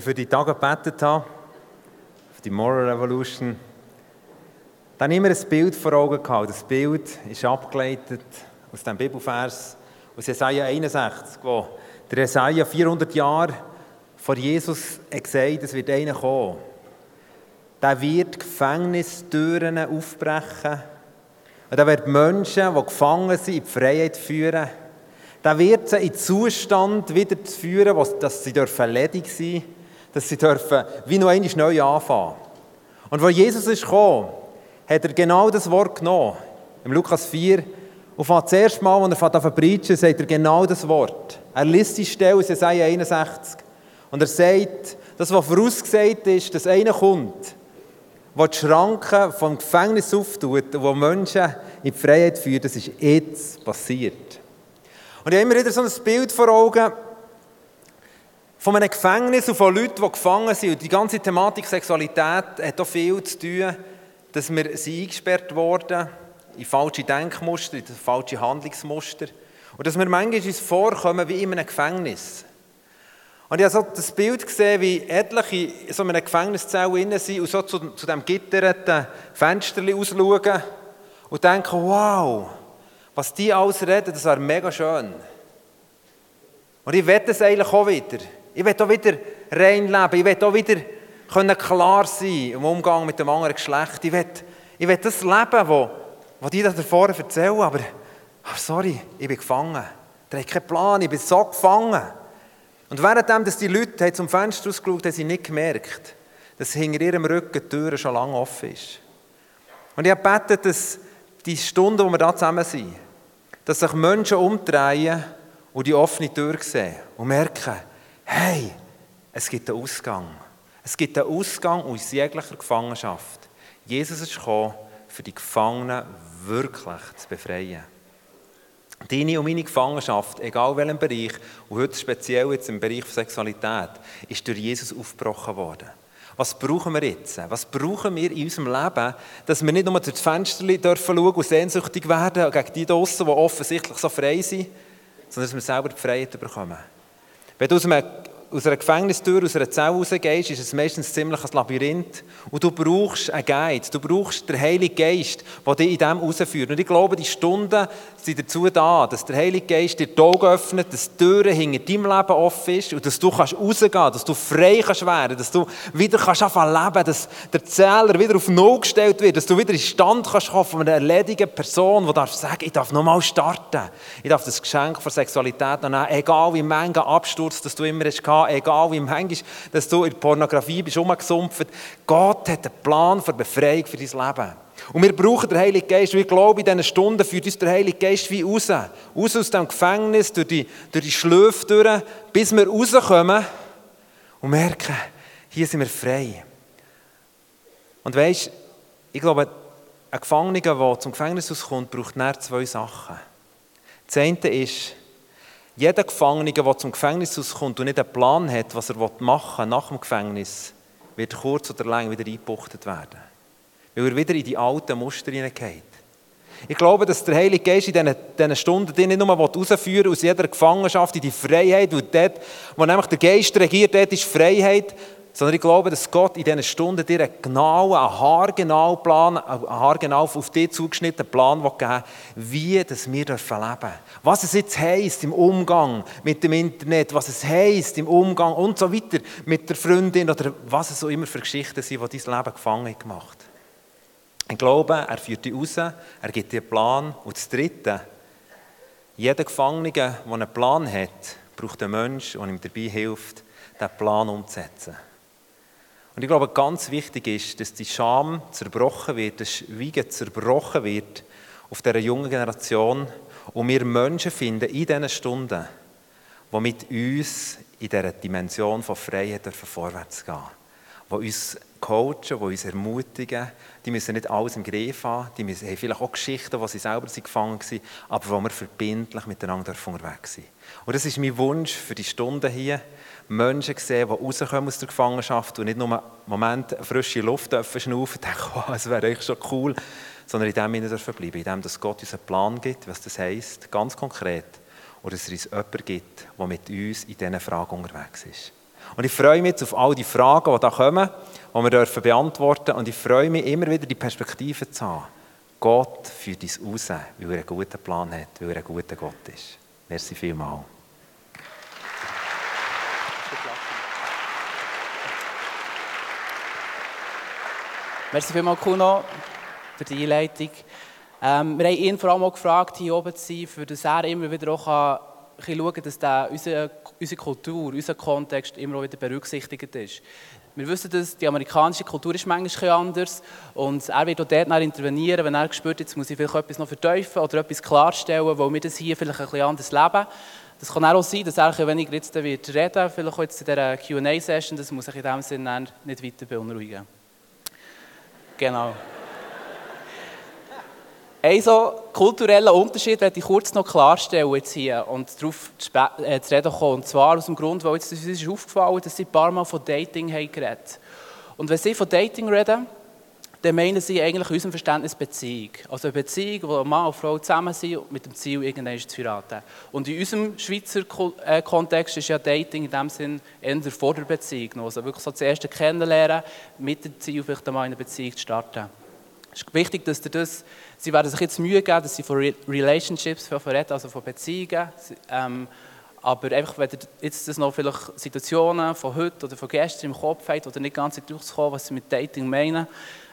ich für die Tage gebetet habe, für die Moral Revolution, dann immer ein Bild vor Augen gehabt. Das Bild ist abgeleitet aus dem Bibelvers aus Jesaja 61, wo der Jesaja 400 Jahre vor Jesus gesagt es wird einer kommen. Der wird Gefängnistüren aufbrechen. Und der wird Menschen, die gefangen sind, in die Freiheit führen. Der wird sie in den Zustand wieder führen, dass sie ledig sein dürfen, dass sie dürfen wie noch einmal neu anfangen. Und wo Jesus ist gekommen, hat er genau das Wort genommen. Im Lukas 4 und das erste Mal, als er anfängt zu sagt er genau das Wort. Er liest die Stelle aus Jesaja 61. Und er sagt, das, was vorausgesagt ist, dass einer kommt, der die Schranken vom Gefängnis auftut und wo Menschen in die Freiheit führt, das ist jetzt passiert. Und ich habe immer wieder so ein Bild vor Augen von einem Gefängnis und von Leuten, die gefangen sind. Und die ganze Thematik Sexualität hat auch viel zu tun, dass wir eingesperrt wurden in falsche Denkmuster, in falsche Handlungsmuster. Und dass wir manchmal uns vorkommen wie in einem Gefängnis. Und ich habe so das Bild gesehen, wie etliche in so einer Gefängniszelle innen sind und so zu, zu diesem gitterten Fenster ausschauen und denken, wow, was die alles reden, das wäre mega schön. Und ich will das eigentlich auch wieder. Ich will auch wieder rein leben. Ich will auch wieder klar sein im Umgang mit dem anderen Geschlecht. Ich will, ich will das leben, wo, was die da davor erzählen, aber oh sorry, ich bin gefangen. Der hat keinen Plan, ich bin so gefangen. Und währenddem, dass die Leute zum Fenster rausgeschaut haben, sie nicht gemerkt, dass hinter ihrem Rücken die Tür schon lange offen ist. Und ich habe gebetet, dass die Stunde, wo wir da zusammen sind, dass sich Menschen umdrehen und die offene Tür sehen und merken, hey, es gibt einen Ausgang. Es gibt einen Ausgang aus jeglicher Gefangenschaft. Jesus ist gekommen, für die Gefangenen wirklich zu befreien. Deine und meine Gefangenschaft, egal welchem Bereich, und heute speziell jetzt im Bereich Sexualität, ist durch Jesus aufgebrochen worden. Was brauchen wir jetzt? Was brauchen wir in unserem Leben, dass wir nicht nur durch das Fenster dürfen schauen und sehnsüchtig werden gegen die draussen, die offensichtlich so frei sind, sondern dass wir selber die Freiheit bekommen. Wenn du aus einem aus einer Gefängnistür, aus einer Zelle rausgehst, ist es meistens ziemlich ein Labyrinth. Und du brauchst einen Guide, du brauchst den Heiligen Geist, der dich in dem rausführt. Und ich glaube, die Stunden sind dazu da, dass der Heilige Geist dir die Augen öffnet, dass die Türen hinter deinem Leben offen ist und dass du kannst rausgehen kannst, dass du frei kannst werden dass du wieder kannst anfangen leben, dass der Zähler wieder auf Null gestellt wird, dass du wieder in Stand kannst kommen von einer erledigen Person, die darf sagen, ich darf nochmal starten. Ich darf das Geschenk von Sexualität nehmen, egal wie Menge Absturz, dass du immer hast egal wie manchmal, dass du in der Pornografie bist umgesumpft. Gott hat einen Plan für Befreiung für dein Leben. Und wir brauchen den Heiligen Geist. Und ich glaube, in diesen Stunden führt uns der Heilige Geist wie raus. Raus aus dem Gefängnis, durch die, durch die Schläfe durch, bis wir rauskommen und merken, hier sind wir frei. Und weisst, ich glaube, ein Gefangener, der zum Gefängnis auskommt, braucht zwei Sachen. Das eine ist, jeder Gefangene, der zum Gefängnis auskommt und nicht einen Plan hat, was er machen will nach dem Gefängnis, wird kurz oder lang wieder eingebuchtet werden. Weil er wieder in die alten Muster hineingeht. Ich glaube, dass der Heilige Geist in diesen, Stunden nicht nur herausführen aus jeder Gefangenschaft in die Freiheit, weil dort, wo nämlich der Geist regiert, dort ist Freiheit, sondern ich glaube, dass Gott in diesen Stunden dir einen genauen, einen haargenauen Plan, einen haargenau auf dich zugeschnittenen Plan geben wie dass wir leben dürfen. Was es jetzt heisst im Umgang mit dem Internet, was es heisst im Umgang und so weiter mit der Freundin oder was es so immer für Geschichten sind, die dein Leben gefangen gemacht Ich glaube, er führt dich raus, er gibt dir einen Plan. Und das Dritte, jeder Gefangene, der einen Plan hat, braucht einen Menschen, der ihm dabei hilft, diesen Plan umzusetzen. Und ich glaube, ganz wichtig ist, dass die Scham zerbrochen wird, das Schweigen zerbrochen wird auf dieser jungen Generation und wir Menschen finden in diesen Stunden, die mit uns in dieser Dimension von Freiheit vorwärts gehen die uns coachen, die uns ermutigen. Die müssen nicht alles im Griff haben, die müssen, haben vielleicht auch Geschichten, wo sie selber gefangen waren, aber wo wir verbindlich miteinander unterwegs sind. Und das ist mein Wunsch für die Stunden hier, Menschen sehen, die rauskommen aus der Gefangenschaft und nicht nur einen Moment frische Luft dürfen schnaufen und denken, oh, das wäre echt schon cool, sondern in dem dürfen bleiben, in dem, dass Gott uns einen Plan gibt, was das heisst, ganz konkret, oder dass es uns jemanden gibt, der mit uns in diesen Fragen unterwegs ist. Und ich freue mich jetzt auf all die Fragen, die da kommen, die wir dürfen beantworten Und ich freue mich immer wieder, die Perspektive zu haben. Gott führt uns raus, weil er einen guten Plan hat, weil er ein guter Gott ist. Merci vielmals. Merci vielmals, Kuno, für die Einleitung. Ähm, wir haben ihn vor allem auch gefragt, hier oben zu sein, für dass er immer wieder auch kann, schauen kann, dass der, unsere, unsere Kultur, unser Kontext immer wieder berücksichtigt ist. Wir wissen, dass die amerikanische Kultur ist manchmal anders und er wird auch dort intervenieren, wenn er spürt, jetzt muss ich vielleicht etwas noch verteufeln oder etwas klarstellen, weil wir das hier vielleicht ein bisschen anders leben. Das kann auch sein, dass er ein weniger jetzt wird vielleicht auch jetzt in dieser Q&A-Session, das muss sich in diesem Sinne nicht weiter beunruhigen. Genau. Ein so kultureller Unterschied werde ich kurz noch klarstellen hier und darauf zu, äh, zu reden kommen. Und zwar aus dem Grund, weil jetzt, uns ist aufgefallen dass sie ein paar Mal von Dating haben geredet Und wenn sie von Dating reden, dann meinen sie eigentlich in unserem Verständnis Beziehung. Also eine Beziehung, wo Mann und Frau zusammen sind mit dem Ziel, irgendwann zu heiraten. Und in unserem Schweizer äh, Kontext ist ja Dating in dem Sinn eher vor der Beziehung. Also wirklich so das erste Kennenlernen, mit dem Ziel, vielleicht einmal eine Beziehung zu starten. Es ist wichtig, dass ihr das, sie werden sich jetzt Mühe geben, dass sie von Relationships reden, also von Beziehungen. Ähm, aber einfach, wenn ihr jetzt das noch vielleicht Situationen von heute oder von gestern im Kopf habt oder nicht ganz durchzukommen, was sie mit Dating meinen,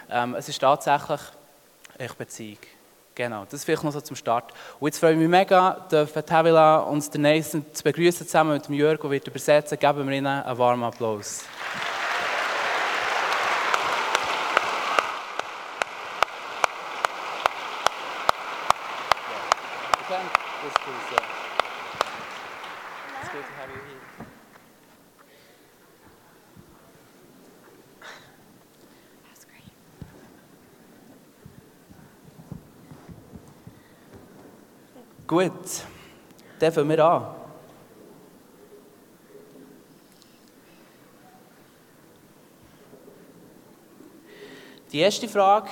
ähm, es ist tatsächlich echt Beziehung. Genau, das vielleicht noch so zum Start. Und jetzt freue ich mich mega, dürfen Tavila und den Nathan zu begrüßen, zusammen mit dem Jörg, der wird übersetzen. Geben wir ihnen einen warmen Applaus Gut, dann fangen wir an. Die erste Frage,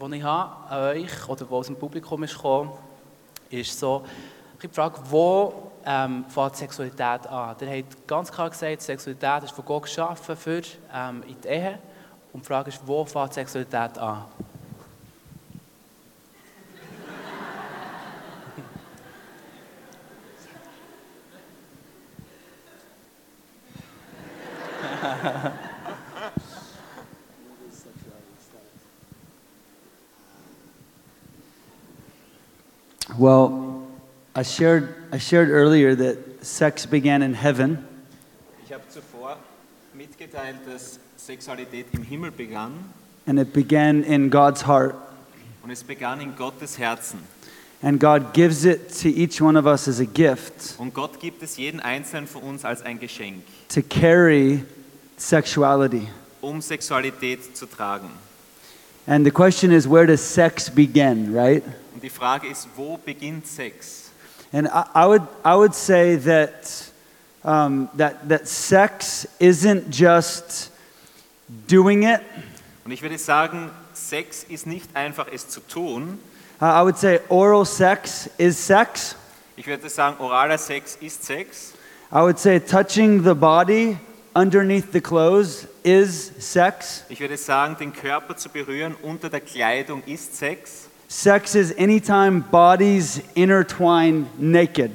die ich habe an euch oder die aus dem Publikum ist gekommen, ist so, die Frage, wo ähm, fängt Sexualität an? Ihr habt ganz klar gesagt, Sexualität ist von Gott geschaffen für ähm, in die Ehe. Und die Frage ist, wo fängt Sexualität an? well, I shared, I shared earlier that sex began in heaven. Ich habe zuvor mitgeteilt, dass Sexualität im Himmel begann. And it began in God's heart. Und es begann in Gottes Herzen. And God gives it to each one of us as a gift. Und Gott gibt es jeden einzelnen von uns als ein Geschenk. To carry sexuality. Um Sexualität zu tragen. And the question is, where does sex begin, right? Und die Frage ist, wo beginnt Sex? And I, I would, I would say that, um, that, that sex isn't just doing it. Und ich würde sagen, Sex ist nicht einfach es zu tun. Uh, I would say oral sex is sex. Ich würde sagen, oraler Sex ist Sex. I would say touching the body underneath the clothes is sex. Ich würde sagen, den Körper zu berühren unter der Kleidung ist Sex. Sex is anytime bodies intertwine naked.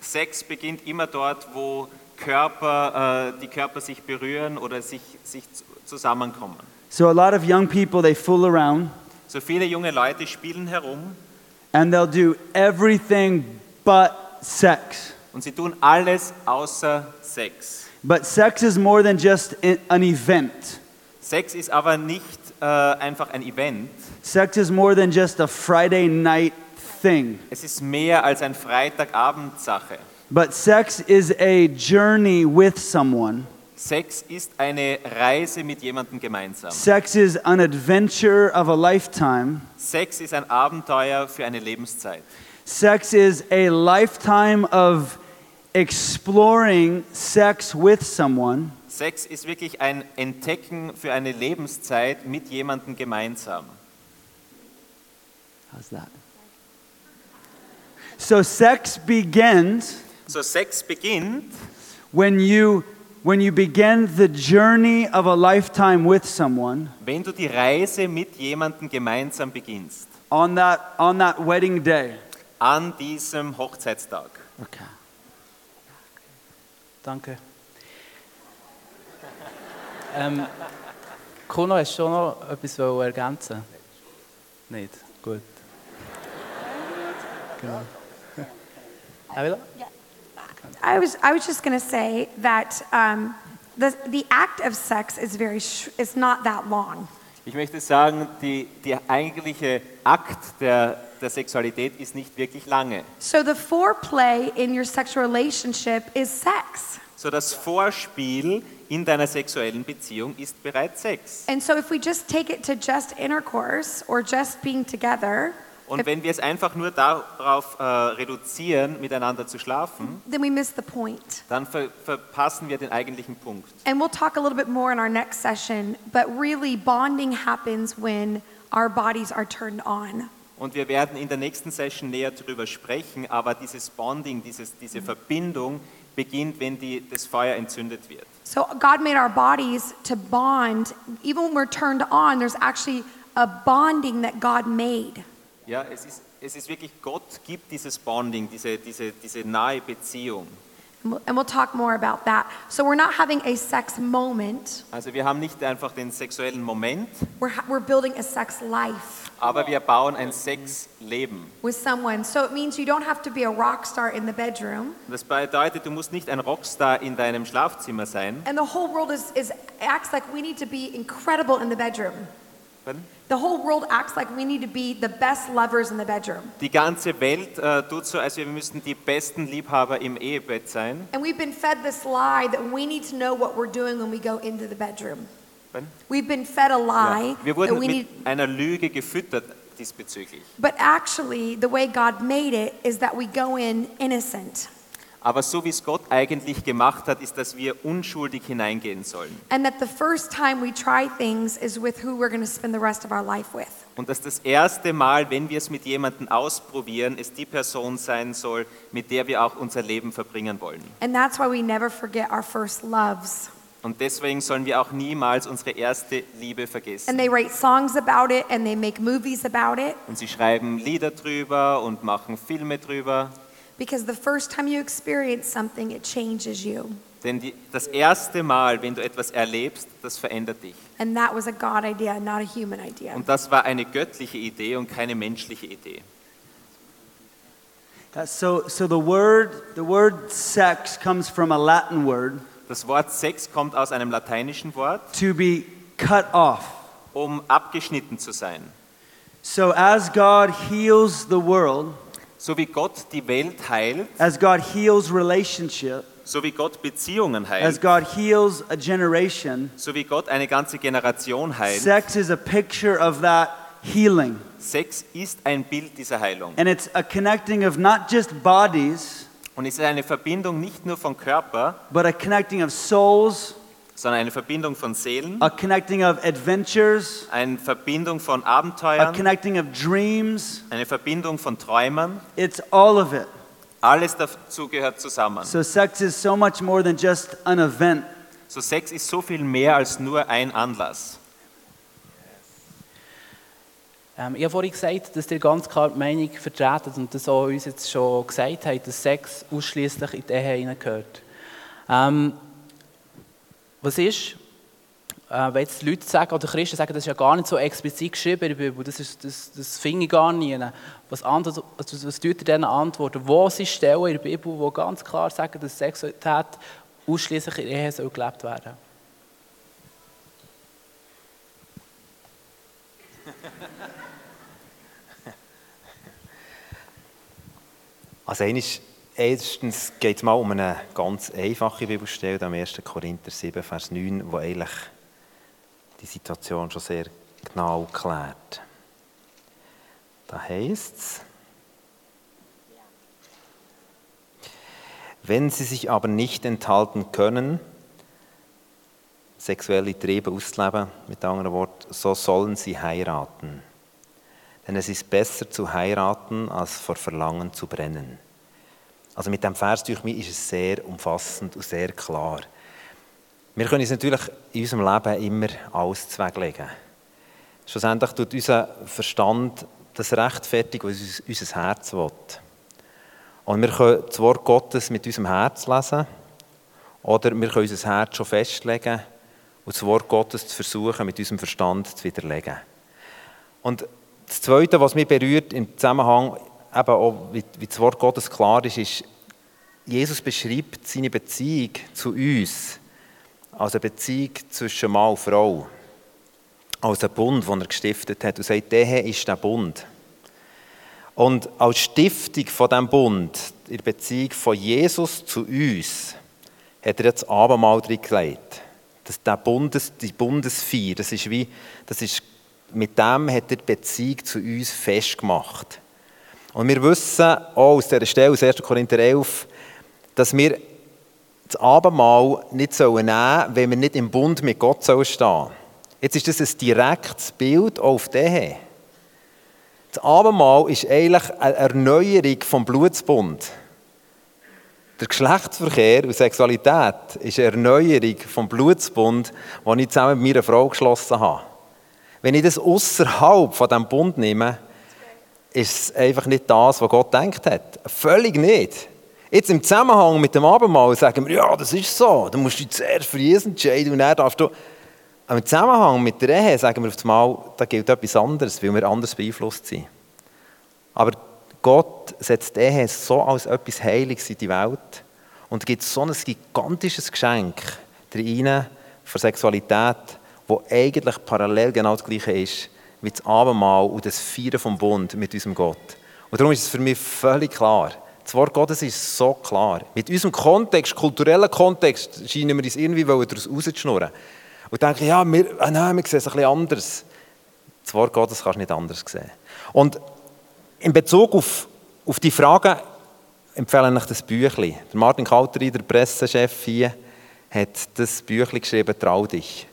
Sex beginnt immer dort, wo Körper, äh, die Körper sich berühren oder sich, sich zusammenkommen. So a lot of young people they fool around. So viele junge Leute spielen herum. And they'll do everything but sex. Und sie tun alles außer Sex. But sex is more than just an event. Sex ist aber nicht äh, einfach ein Event. Sex is more than just a Friday night thing. Es ist mehr als ein Freitagabend-Sache. But sex is a journey with someone. Sex ist eine Reise mit jemandem gemeinsam. Sex is an adventure of a lifetime. Sex ist ein Abenteuer für eine Lebenszeit. Sex is a lifetime of exploring sex with someone. Sex ist wirklich ein Entdecken für eine Lebenszeit mit jemandem gemeinsam. How's that? So sex begins So Sex beginnt, when you when you begin the journey of a lifetime with someone Wenn du die Reise mit jemandem gemeinsam beginnst, on that, on that wedding day. an diesem Hochzeitstag, Okay. Danke. ähm, Kuno, hast du schon noch etwas ergänzen? Nicht? Gut. Genau. Avila? I was, I was just going to say that um, the, the act of sex is very, sh- it's not that long. Ich möchte sagen, die, der eigentliche Akt der, der Sexualität ist nicht wirklich lange. So the foreplay in your sexual relationship is sex. So das Vorspiel in deiner sexuellen Beziehung ist bereits Sex. And so if we just take it to just intercourse or just being together, Und wenn wir es einfach nur darauf äh, reduzieren, miteinander zu schlafen, then we miss the point. dann ver verpassen wir den eigentlichen Punkt. And we'll talk a little bit more in our next session, but really bonding happens when our bodies are turned on. Und wir werden in der nächsten Session näher darüber sprechen, aber dieses Bonding, dieses, diese Verbindung beginnt, wenn die, das Feuer entzündet wird. So God made our bodies to bond. Even when we're turned on, there's actually a bonding that God made. Ja, es ist, es ist wirklich, Gott gibt dieses Bonding, diese, diese, diese nahe Beziehung. And we'll, talk more about that. So we're not having a sex moment, Also wir haben nicht einfach den sexuellen Moment, we're, ha- we're building a sex life aber wir bauen ein Sexleben. with someone. So it means you don't have to be a rock star in the bedroom. Das bedeutet, du musst nicht ein Rockstar in deinem Schlafzimmer sein. And the whole world is, is acts like we need to be incredible in the bedroom. Pardon? The whole world acts like we need to be the best lovers in the bedroom. Die ganze Welt äh, tut so, als wir müssten die besten Liebhaber im Ehebett sein. And we've been fed this lie that we need to know what we're doing when we go into the bedroom. Pardon? We've been fed a lie Ja. Wir that wurden we mit need, einer Lüge gefüttert diesbezüglich. but actually, the way God made it is that we go in innocent. Aber so wie es Gott eigentlich gemacht hat, ist, dass wir unschuldig hineingehen sollen. And that the first time we try things is with who we're going to spend the rest of our life with. Und dass das erste Mal, wenn wir es mit jemandem ausprobieren, es die Person sein soll, mit der wir auch unser Leben verbringen wollen. And that's why we never forget our first loves. Und deswegen sollen wir auch niemals unsere erste Liebe And vergessen. they write songs about it and they make movies about it Und sie schreiben Lieder drüber und machen Filme drüber. Because the first time you experience something, it changes you. Denn die, das erste Mal, wenn du etwas erlebst, das verändert dich. And that was a God idea, not a human idea. Und das war eine göttliche Idee und keine menschliche Idee. Uh, so, so the word, the word sex comes from a Latin word, Das Wort Sex kommt aus einem lateinischen Wort, to be cut off. um abgeschnitten zu sein. So as God heals the world, So wie Gott die Welt heilt, as God heals relationship, so wie Gott Beziehungen as God heals a generation, so wie Gott eine ganze Generation heilt, sex is a picture of that healing. Sex ist ein Bild dieser Heilung. And it's a connecting of not just bodies, Und es ist eine Verbindung nicht nur von Körper, but a connecting of souls, sondern eine Verbindung von Seelen, a connecting of adventures, eine Verbindung von a Abenteuern, connecting of dreams. eine Verbindung von Träumern. It's all of it. Alles dazu gehört zusammen. So sex is so much more than just an event. So Sex ist so viel mehr als nur ein Anlass. Ähm, ich habe vorhin gesagt, dass ihr ganz klar die Meinung vertretet und das auch uns jetzt schon gesagt habt, dass Sex ausschließlich in die Ehe hineingehört. Ähm, was ist, äh, wenn jetzt Leute sagen, oder Christen sagen, das ist ja gar nicht so explizit geschrieben in der Bibel, das, ist, das, das finde ich gar nie. Was, antwort, also was tut ihr denen antworten? Wo sind Stellen in der Bibel, die ganz klar sagen, dass Sexualität ausschließlich in Ehe soll gelebt werden Also eines- erstens geht es mal um eine ganz einfache Bibelstelle, am 1. Korinther 7, Vers 9, wo eigentlich die Situation schon sehr genau klärt. Da heißt es, wenn sie sich aber nicht enthalten können, sexuelle Triebe auszuleben, mit anderen Worten, so sollen sie heiraten. Denn es ist besser zu heiraten, als vor Verlangen zu brennen. Also mit dem Vers durch mich ist es sehr umfassend und sehr klar. Wir können uns natürlich in unserem Leben immer alles zweglegen. Schlussendlich tut unser Verstand das rechtfertigen, was uns- unser Herz will. Und wir können das Wort Gottes mit unserem Herz lesen oder wir können unser Herz schon festlegen und das Wort Gottes zu versuchen, mit unserem Verstand zu widerlegen. Und das Zweite, was mich berührt im Zusammenhang, eben auch, wie, wie das Wort Gottes klar ist, ist, Jesus beschreibt seine Beziehung zu uns als eine Beziehung zwischen Mann und Frau. Als einen Bund, den er gestiftet hat und sagt, der ist der Bund. Und als Stiftung von diesem Bund, in Beziehung von Jesus zu uns, hat er jetzt Abendmahl drin gelegt. Das, der Bundes, die Bundesfeier, das ist wie, das ist, mit dem hat er die Beziehung zu uns festgemacht. Und wir wissen auch aus dieser Stelle, aus 1. Korinther 11, dass wir das Abendmahl nicht sollen nehmen wenn wir nicht im Bund mit Gott sollen stehen Jetzt ist das ein direktes Bild auf den. Das Abendmahl ist eigentlich eine Erneuerung vom Blutsbund. Der Geschlechtsverkehr und Sexualität ist eine Erneuerung vom Blutsbund, den ich zusammen mit meiner Frau geschlossen habe. Wenn ich das außerhalb von diesem Bund nehme, ist es einfach nicht das, was Gott denkt hat. Völlig nicht. Jetzt im Zusammenhang mit dem Abendmahl sagen wir, ja, das ist so, du musst dich zuerst für Jesus entscheiden und dann darfst du... Aber im Zusammenhang mit der Ehe sagen wir auf einmal, da gilt etwas anderes, weil wir anders beeinflusst sind. Aber Gott setzt die Ehe so als etwas Heiliges in die Welt und gibt so ein gigantisches Geschenk rein für Sexualität, wo eigentlich parallel genau das Gleiche ist wie das Abendmahl und das Feiern vom Bund mit unserem Gott. Und darum ist es für mich völlig klar. Das Wort Gottes ist so klar. Mit unserem Kontext, kulturellen Kontext, scheinen wir uns irgendwie daraus rauszuschnurren. Und denken, ja, wir, ah, nein, wir sehen es ein bisschen anders. Das Wort Gottes kannst du nicht anders sehen. Und in Bezug auf, auf die Fragen empfehle ich das Büchlein. Martin Kalteri, der Pressechef hier, hat das Büchlein geschrieben, «Trau dich».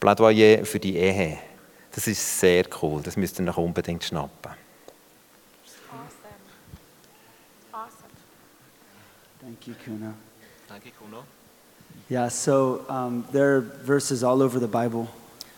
Plädoyer für die Ehe. Das ist sehr cool, das müsst ihr euch unbedingt schnappen. Thank you, Kuna. Danke, Kuno. Yeah, so um, there are verses all over the Bible.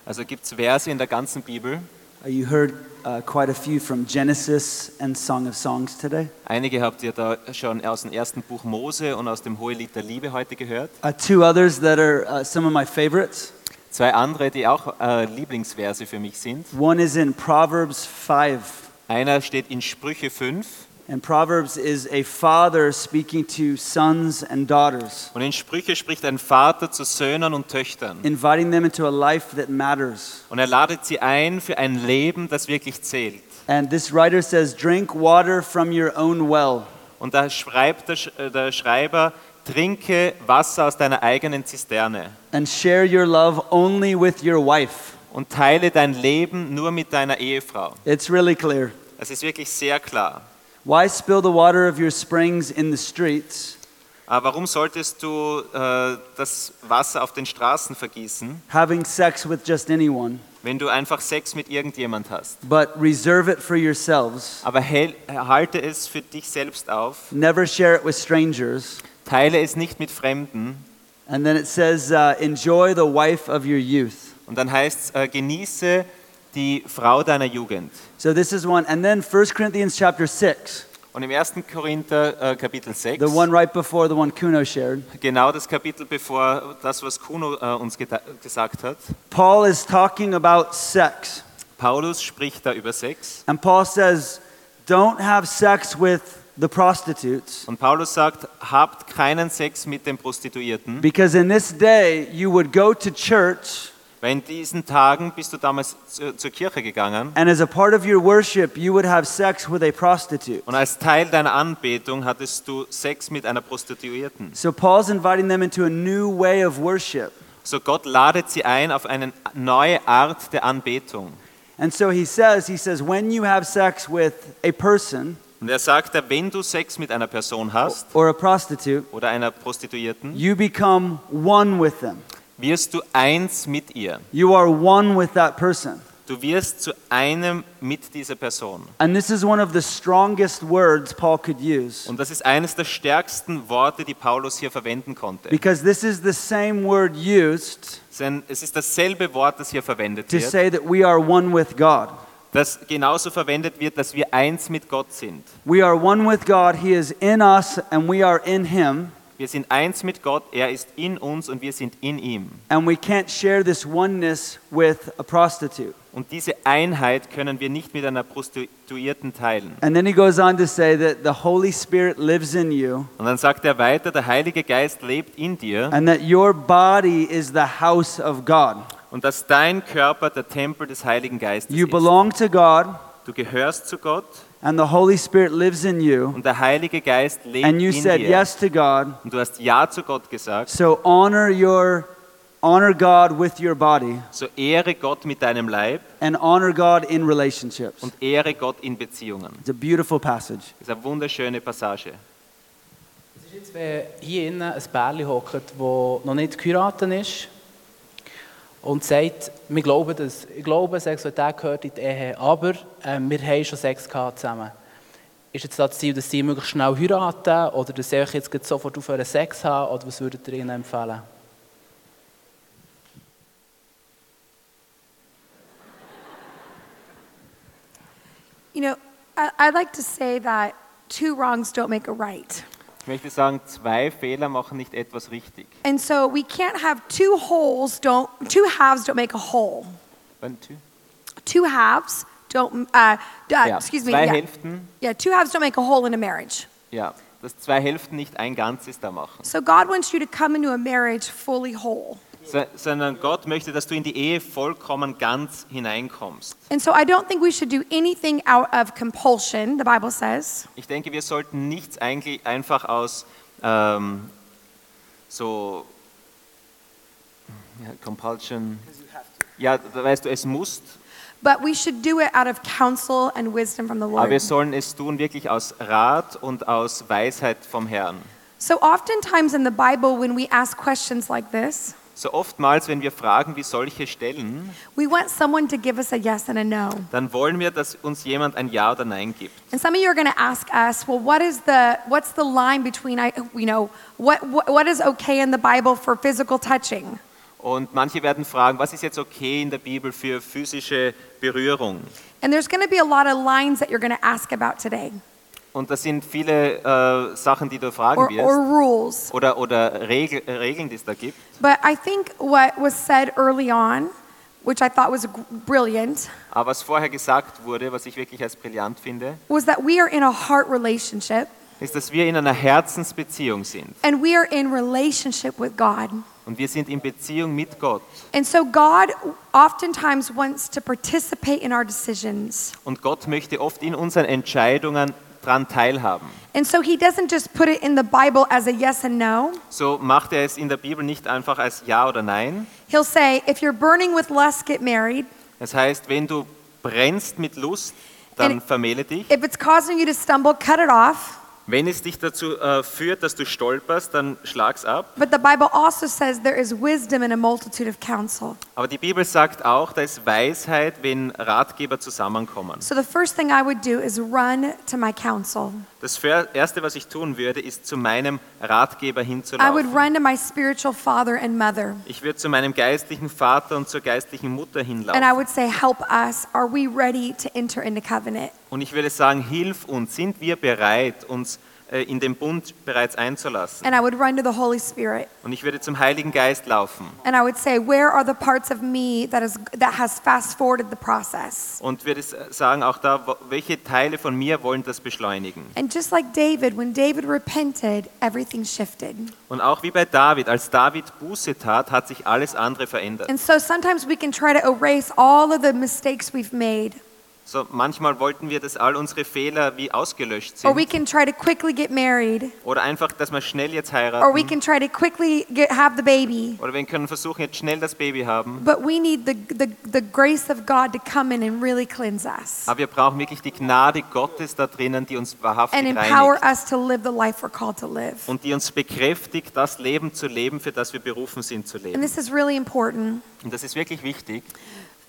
Also gibt es Verse in der ganzen Bibel. Uh, you heard uh, quite a few from Genesis and Song of Songs today. Einige habt ihr da schon aus dem ersten Buch Mose und aus dem Hohelied der Liebe heute gehört. Uh, two others that are uh, some of my favorites. Zwei andere, die auch äh, Lieblingsverse für mich sind. One is in Proverbs 5. Einer steht in Sprüche 5 And Proverbs is a father speaking to sons and daughters, und in Sprüche spricht ein Vater zu Söhnen und Töchtern. inviting them into a life that matters. Und er ladet sie ein für ein Leben, das wirklich zählt. And this writer says, Drink water from your own well. Und da schreibt der, Sch- äh, der Schreiber, trinke Wasser aus deiner eigenen Zisterne and share your love only with your wife. und teile dein Leben nur mit deiner Ehefrau. It's really clear. Das ist wirklich sehr klar. Why spill the water of your springs in the streets, Aber warum solltest du äh, das Wasser auf den Straßen vergießen, having sex with just anyone, wenn du einfach Sex mit irgendjemand hast? but reserve it for yourselves? Aber halte es für dich selbst auf, Never share it with strangers. Teile es nicht mit Fremden. And then it says, uh, Enjoy the wife of your youth. Und dann heißt es, äh, genieße die Frau deiner Jugend. So this is one. And then 1 Corinthians chapter 6, Und im 1. Korinther äh, Kapitel 6, the one right before the one Kuno shared, genau das Kapitel bevor das, was Kuno äh, uns gesagt hat, Paul is talking about sex. Paulus spricht da über Sex. And Paul says, Don't have sex with the prostitutes, Und Paulus sagt, habt keinen Sex mit den Prostituierten, because in this day you would go to church, weil in diesen Tagen bist du damals zu, zur Kirche gegangen and as a part of your worship, you would have sex with a prostitute. und als Teil deiner Anbetung hattest du Sex mit einer Prostituierten. So Paul's inviting them into a new way of worship. So Gott ladet sie ein auf eine neue Art der Anbetung. And so he says, he says, when you have sex with a person Und er sagt, wenn du Sex mit einer Person hast or a prostitute, oder einer Prostituierten, you become one with them. wirst du eins mit ihr. You are one with that person. Du wirst zu einem mit dieser Person. And this is one of the strongest words Paul could use Und das ist eines der stärksten Worte, die Paulus hier verwenden konnte. because this is the same word used Denn es ist dasselbe Wort, das hier verwendet to wird, say that we are one with God. Das genauso verwendet wird, dass wir eins mit Gott sind. We are one with God. He is in us and we are in him. Wir sind eins mit Gott, er ist in uns und wir sind in ihm. And we can't share this oneness with a prostitute. Und diese Einheit können wir nicht mit einer Prostituierten teilen. And then he goes on to say that the Holy Spirit lives in you Und dann sagt er weiter, der Heilige Geist lebt in dir and that your body is the house of God. Und dass dein Körper der Tempel des Heiligen Geistes You ist. belong to God Du gehörst zu Gott and the Holy Spirit lives in you. und der Heilige Geist lebt And you in said dir. yes to God. Und du hast Ja zu Gott gesagt. So honor your honor God with your body So ehre Gott mit deinem Leib and honor God in relationships. und ehre Gott in Beziehungen. It's a beautiful passage. Das ist eine wunderschöne Passage. Es ist jetzt, wenn hier innen ein Pärchen hockt, das noch nicht geheiratet ist und sagt, wir glauben das. Ich glaube, Sexualität gehört in die Ehe, aber ähm, wir haben schon Sex gehabt zusammen. Ist jetzt das Ziel, dass sie möglichst schnell heiraten oder dass sie jetzt sofort aufhören Sex haben oder was würdet ihr ihnen empfehlen? You know, I'd like to say that two wrongs don't make a right. Ich möchte sagen, zwei Fehler machen nicht etwas richtig. And so we can't have two wholes don't two halves don't make a whole. One, two. Two halves don't uh, uh, Ja, excuse me. zwei Yeah. Hälften, yeah, two halves don't make a whole in a marriage. ja, dass zwei Hälften nicht ein Ganzes da machen. So God wants you to come into a marriage fully whole. So- Sondern Gott möchte, dass du in die Ehe vollkommen ganz hineinkommst. And so I don't think we should do anything out of compulsion, the Bible says. Ich denke, wir sollten nichts eigentlich einfach aus ähm, so ja, Compulsion. Ja, weißt du, es muss, But we should do it out of counsel and wisdom from the aber wir Lord. sollen es tun wirklich aus Rat und aus Weisheit vom Herrn. So oftentimes in the Bible, when we ask questions like this, So oftmals, wenn wir Fragen wie solche stellen, yes no. dann wollen wir, dass uns jemand ein Ja oder Nein gibt. And some of you are going to ask us, well, what is the what's the line between I, you know, what, what what is okay in the Bible for physical touching? Und manche werden fragen, was ist jetzt okay in der Bibel für physische Berührung? And there's going to be a lot of lines that you're going to ask about today, Und das sind viele äh, Sachen, die du fragen or, or wirst. rules. Oder, oder Regel, äh, Regeln, die es da gibt. But I think what was said early on, which I thought was brilliant, Aber was vorher gesagt wurde, was ich wirklich als brillant finde, was that we are in a heart relationship ist, dass wir in einer Herzensbeziehung sind. and we are in relationship with God. Und wir sind in Beziehung mit Gott. And so God oftentimes wants to participate in our decisions. Und Gott möchte oft in unseren Entscheidungen daran teilhaben. And so he doesn't just put it in the Bible as a yes and no. So macht er es in der Bibel nicht einfach als Ja oder Nein. He'll say, if you're burning with lust, get married. Das heißt, wenn du brennst mit Lust, dann And- vermähle dich. If it's causing you to stumble, cut it off. Wenn es dich dazu äh, führt, dass du stolperst, dann schlag's ab. But the Bible also says there is wisdom in a multitude of counsel. Aber die Bibel sagt auch, da ist Weisheit, wenn Ratgeber zusammenkommen. So the first thing I would do is run to my counsel. Das Erste, was ich tun würde, ist zu meinem Ratgeber I would hinzulaufen. run to my spiritual father and mother. Ich würde zu meinem geistlichen Vater und zur geistlichen Mutter And I hinlaufen. would say, Help us. Are we ready to enter into covenant? Und ich würde sagen, hilf uns, sind wir bereit, uns äh, in den Bund bereits einzulassen? And I would run to the Holy Spirit. Und ich würde zum Heiligen Geist laufen And I would say, Where are the parts of me that, is, that has fast forwarded the process? und würde sagen, auch da, welche Teile von mir wollen das beschleunigen? And just like David, when David repented, everything shifted. Und auch wie bei David, als David Buße tat, hat sich alles andere verändert. And so sometimes we can try to erase all of the mistakes we've made, So manchmal wollten wir, dass all unsere Fehler wie ausgelöscht or we sind. can try to quickly get married, Oder einfach, dass wir schnell jetzt or we heiraten. can try to quickly get, have the baby. Oder wir können versuchen, jetzt schnell das Baby haben. But we need the, the, the grace of God to come in and really cleanse us Aber wir brauchen wirklich die Gnade Gottes da drinnen, die uns wahrhaftig and empower reinigt. us to live the life we're called to live. Und die uns bekräftigt, das Leben zu leben, für das wir berufen sind zu And leben. this is really important. Und das ist wirklich wichtig.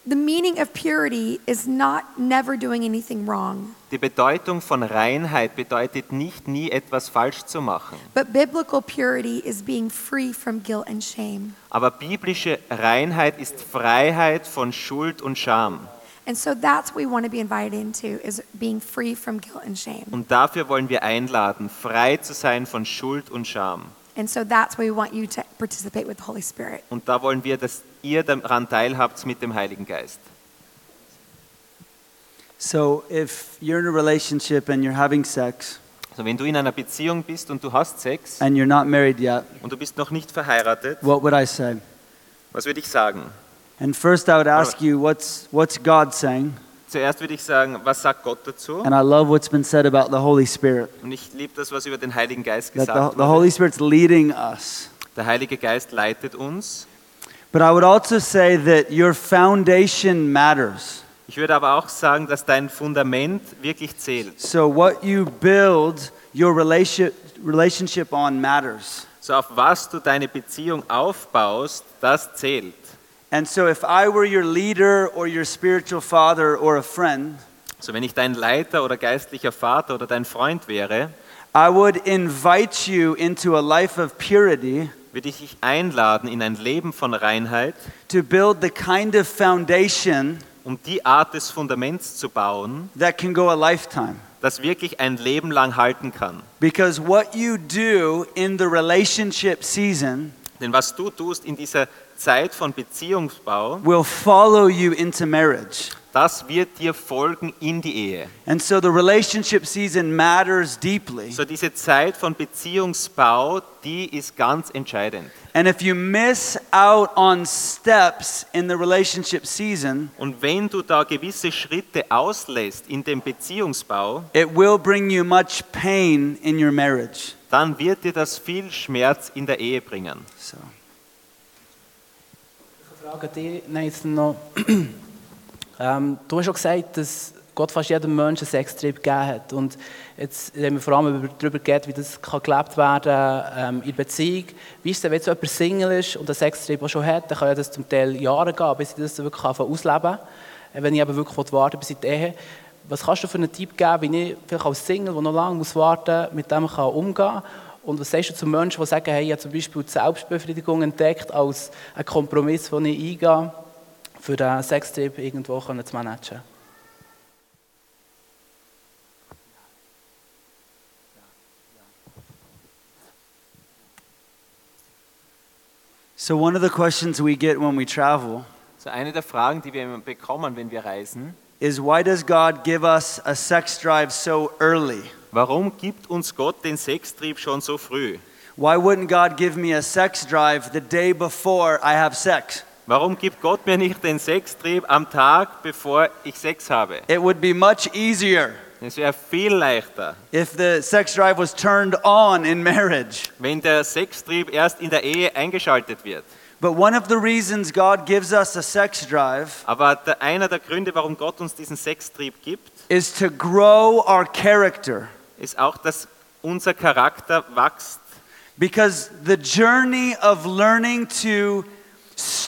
The meaning of purity is not never doing anything wrong, Die Bedeutung von Reinheit bedeutet nicht, nie etwas falsch zu machen. but biblical purity is being free from guilt and shame. Aber biblische Reinheit ist Freiheit von Schuld und Scham. And so that's what we want to be invited into is being free from guilt and shame. Und dafür wollen wir einladen, frei zu sein von Schuld und Scham. And so that's why we want you to participate with the Holy Spirit. Und da wollen wir, dass ihr daran teilhabt mit dem Heiligen Geist. So if you're in a relationship and you're having sex Also wenn du in einer Beziehung bist und du hast Sex and you're not married yet, und du bist noch nicht verheiratet, what would I say? was würde ich sagen? And first, I would ask you, what's, what's God saying? Zuerst würde ich sagen, was sagt Gott dazu? And I love what's been said about the Holy Spirit. Und ich liebe das, was über den Heiligen Geist gesagt the, the Holy. Spirit's leading us. Der Heilige Geist leitet uns. But I would also say that your foundation matters. Ich würde aber auch sagen, dass dein Fundament wirklich zählt. So, what you build your relationship on matters. So auf was du deine Beziehung aufbaust, das zählt. And so, if I were your leader or your spiritual father or a friend, So wenn ich dein Leiter oder geistlicher Vater oder dein Freund wäre, I would invite you into a life of purity würde ich dich einladen in ein Leben von Reinheit, to build the kind of foundation um die Art des Fundaments zu bauen, that can go a lifetime. das wirklich ein Leben lang halten kann. Because what you do in the relationship season Denn was du tust in dieser Zeit von Beziehungsbau, will follow you into marriage. Das wird dir folgen in die Ehe. And so the relationship season matters deeply. So diese Zeit von Beziehungsbau, die ist ganz entscheidend. And if you miss out on steps in the relationship season, Und wenn du da gewisse Schritte auslässt in dem Beziehungsbau, it will bring you much pain in your marriage. dann wird dir das viel Schmerz in der Ehe bringen. So. Ich frage dich, Nathan, noch. ähm, du hast schon gesagt, dass Gott fast jedem Menschen einen Sextrip gegeben hat. Und jetzt haben wir vor allem über- darüber geredet, wie das kann gelebt werden ähm, in Beziehung. Wie ist es wenn jetzt jemand Single ist und einen Sextrip auch schon hat, dann kann ja das zum Teil Jahre gehen, bis ich das wirklich ausleben kann. Äh, Wenn ich eben wirklich warten bis in die Ehe. Was kannst du für einen Tipp geben, wie ich vielleicht als Single, der noch lange muss warten muss, mit dem kann umgehen kann? Und was sagst du zu Menschen, die sagen, hey, ich habe zum Beispiel die Selbstbefriedigung entdeckt als einen Kompromiss, den ich eingehe, für den Sextrip irgendwo zu managen? So, one of the questions we get when we travel So eine der Fragen, die wir bekommen, wenn wir reisen, is why does God give us a sex drive so early? warum gibt uns Gott den Sextrieb schon so früh? Why wouldn't God give me a sex drive the day before I have sex? Warum gibt Gott mir nicht den Sextrieb am Tag, bevor ich Sex habe? It would be much easier Es wäre viel leichter, if the sex drive was turned on in marriage. wenn der Sextrieb erst in der Ehe eingeschaltet wird. But one of the reasons God gives us a sex drive Aber der, einer der Gründe, warum Gott uns diesen Sextrieb gibt, is to grow our character. ist auch, dass unser Charakter wächst. Because the journey of learning to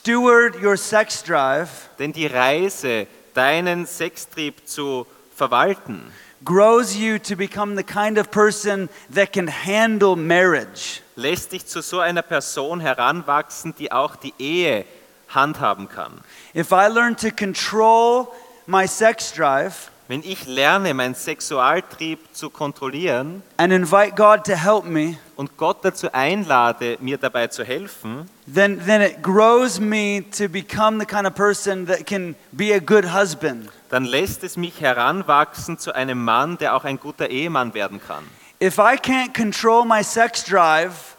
steward your sex drive Denn die Reise, deinen Sextrieb zu verwalten, grows you to become the kind of person that can handle marriage. lässt dich zu so einer Person heranwachsen, die auch die Ehe handhaben kann. If I learn to control my sex drive Wenn ich lerne, meinen Sexualtrieb zu kontrollieren and invite God to help me, und Gott dazu einlade, mir dabei zu helfen, then, then it grows me to become the kind of person that can be a good husband. dann lässt es mich heranwachsen zu einem Mann, der auch ein guter Ehemann werden kann. If I can't control my sex drive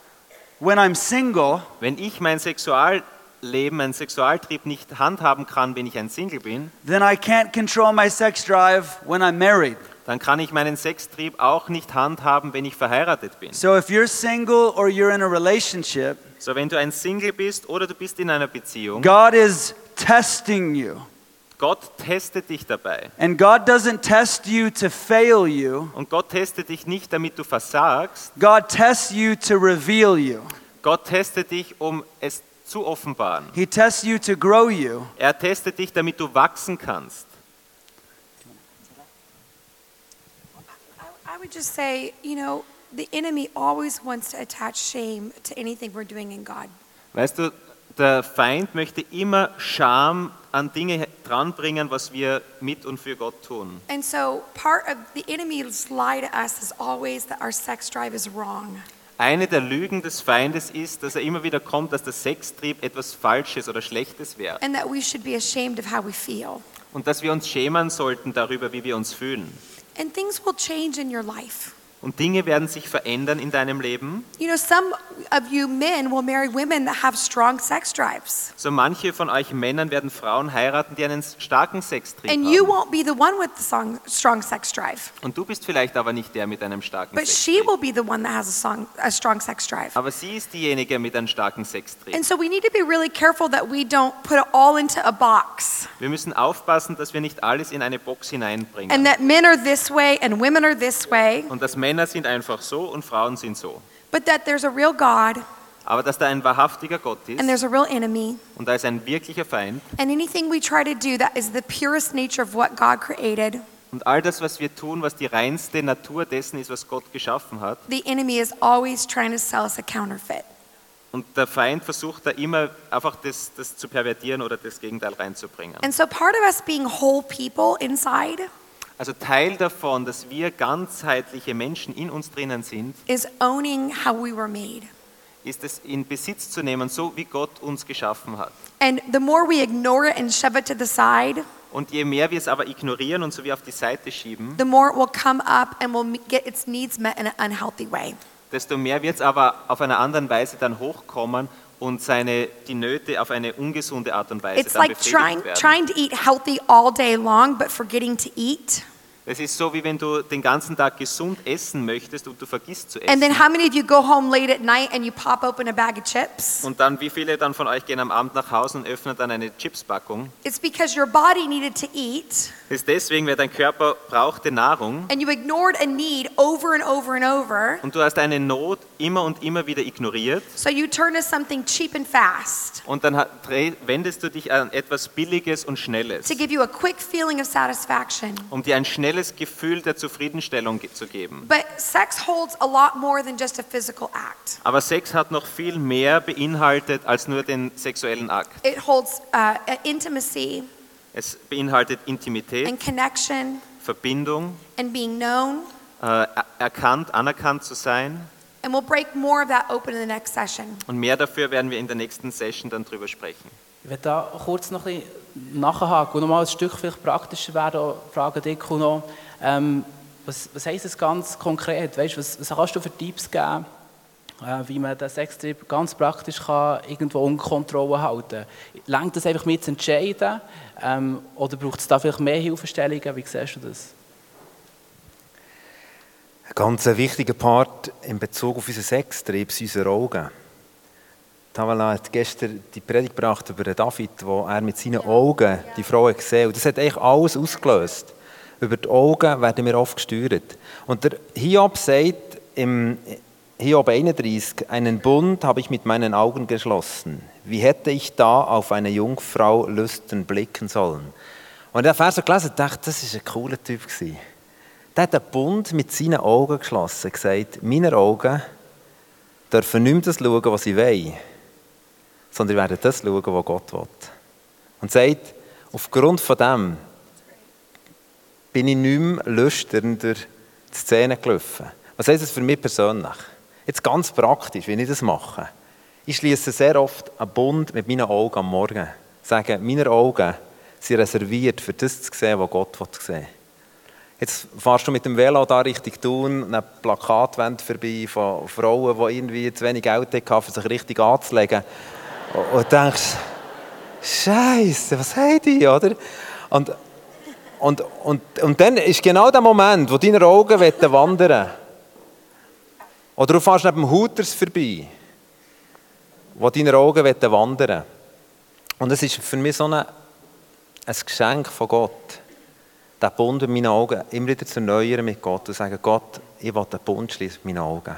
when I'm single, Wenn ich mein Sexualleben, meinen Sexualtrieb nicht handhaben kann, wenn ich ein Single bin, then I can't control my sex drive when I'm married. dann kann ich meinen Sextrieb auch nicht handhaben, wenn ich verheiratet bin. So if you're single or you're in a relationship, So, wenn du ein Single bist oder du bist in einer Beziehung, God is testing you. Gott testet dich dabei. And God doesn't test you to fail you. Und Gott testet dich nicht, damit du versagst. God tests you to reveal you. Gott testet dich, um es zu offenbaren. He tests you to grow you. Er testet dich, damit du wachsen kannst. I, I would just say, you know, the enemy always wants to attach shame to anything we're doing in God. Weißt du, der Feind möchte immer Scham an Dinge dranbringen, was wir mit und für Gott tun. And so part of the enemy's lie to us is always that our sex drive is wrong. Eine der Lügen des Feindes ist, dass er immer wieder kommt, dass der Sextrieb etwas Falsches oder Schlechtes wäre. And that we should be ashamed of how we feel. Und dass wir uns schämen sollten darüber, wie wir uns fühlen. And things will change in your life. Und Dinge werden sich verändern in deinem Leben. You know, some of you men will marry women that have strong sex drives. So manche von euch Männern werden Frauen heiraten, die einen starken Sextrieb And you haben. won't be the one with the song, strong sex drive. Und du bist vielleicht aber nicht der mit einem starken But she Sextrieb. will be the one that has a, song, a strong sex drive. Aber sie ist diejenige mit einem starken Sextrieb. And so we need to be really careful that we don't put it all into a box. Wir müssen aufpassen, dass wir nicht alles in eine Box hineinbringen. And that men are this way and women are this way. Und dass Männer sind einfach so und Frauen sind so. But that there's a real God Aber dass da ein wahrhaftiger Gott ist and there's a real enemy. und da ist ein wirklicher Feind And anything we try to do that is the purest nature of what God created, und all das, was wir tun, was die reinste Natur dessen ist, was Gott geschaffen hat. the enemy is always trying to sell us a counterfeit. Und der Feind versucht da immer einfach das, das zu pervertieren oder das Gegenteil reinzubringen. And so part of us being whole people inside Also Teil davon, dass wir ganzheitliche Menschen in uns drinnen sind, is owning how we were made. ist es in Besitz zu nehmen, so wie Gott uns geschaffen hat. And the more we ignore it and shove it to the side, Und je mehr wir es aber ignorieren und so wie auf die Seite schieben, the more it will come up and will me- get its needs met in an unhealthy way. desto mehr wird es aber auf einer anderen Weise dann hochkommen und seine, die Nöte auf eine ungesunde Art und Weise It's dann like befriedigt trying, werden. trying to eat healthy all day long, but forgetting to eat. Es ist so, wie wenn du den ganzen Tag gesund essen möchtest und du vergisst zu And essen. then how many of you go home late at night and you pop open a bag of chips? Und dann, wie viele dann von euch gehen am Abend nach Hause und öffnen dann eine Chipspackung? It's because your body needed to eat ist deswegen, weil dein Körper brauchte Nahrung and you ignored a need over and over and over. und du hast eine Not immer und immer wieder ignoriert So you turn to something cheap and fast und dann dreh- wendest du dich an etwas Billiges und Schnelles, to give you a quick feeling of satisfaction. um dir ein schnelles Gefühl der Zufriedenstellung ge- zu geben. But sex holds a lot more than just a physical act. Aber Sex hat noch viel mehr beinhaltet als nur den sexuellen Akt. It holds uh, intimacy Es beinhaltet Intimität, and connection Verbindung, and being known. er- erkannt, anerkannt zu sein. And we'll break more of that open in the next session. Und mehr dafür werden wir in der nächsten Session dann drüber sprechen. Ich werde da kurz noch ein nachhaken und noch mal ein Stück vielleicht praktischer werden. Auch Fragen dich noch. Ähm, was, was heisst das ganz konkret? Weißt, was, was kannst du für Tipps geben, äh, wie man den Sextrip ganz praktisch kann, irgendwo unter Kontrolle halten kann? Längt das einfach mit zu entscheiden ähm, oder braucht es da vielleicht mehr Hilfestellungen? Wie siehst du das? Ein ganz wichtiger Part in Bezug auf unseren Sextrieb sind unsere Augen. Tavala hat gestern die Predigt gebracht über David, wo er mit seinen Augen die Frau gesehen hat. Und das hat eigentlich alles ausgelöst. Über die Augen werden wir oft gesteuert. Und der Hiob sagt im Hiob 31, einen Bund habe ich mit meinen Augen geschlossen. Wie hätte ich da auf eine Jungfrau lüstern blicken sollen? Und ich den Vers so gelesen dachte, das war ein cooler Typ. Gewesen. Der hat einen Bund mit seinen Augen geschlossen, gesagt, meine Augen dürfen nicht mehr schauen, was sie wollen, sondern werden das schauen, was Gott will. Und sagt, aufgrund von dem bin ich nicht mehr lüstern durch die Szene gelaufen. Was heisst das für mich persönlich? Jetzt ganz praktisch, wie ich das mache. Ich schließe sehr oft einen Bund mit meinen Augen am Morgen. Sage, meine Augen sind reserviert für das zu sehen, was Gott sehen will. Jetzt fährst du mit dem Velo da Richtung Thun, eine Plakatwand vorbei von Frauen, die irgendwie zu wenig Geld hatten, um sich richtig anzulegen. Und denkst, Scheiße, was haben die, oder? Und, und, und, und dann ist genau der Moment, wo deine Augen wandern wollen. Oder du fährst neben dem Hooters vorbei, wo deine Augen wandern wollen. Und es ist für mich so eine, ein Geschenk von Gott den Bund in meinen Augen immer wieder zu erneuern mit Gott und sagen, Gott, ich will den Bund schließen mit meinen Augen.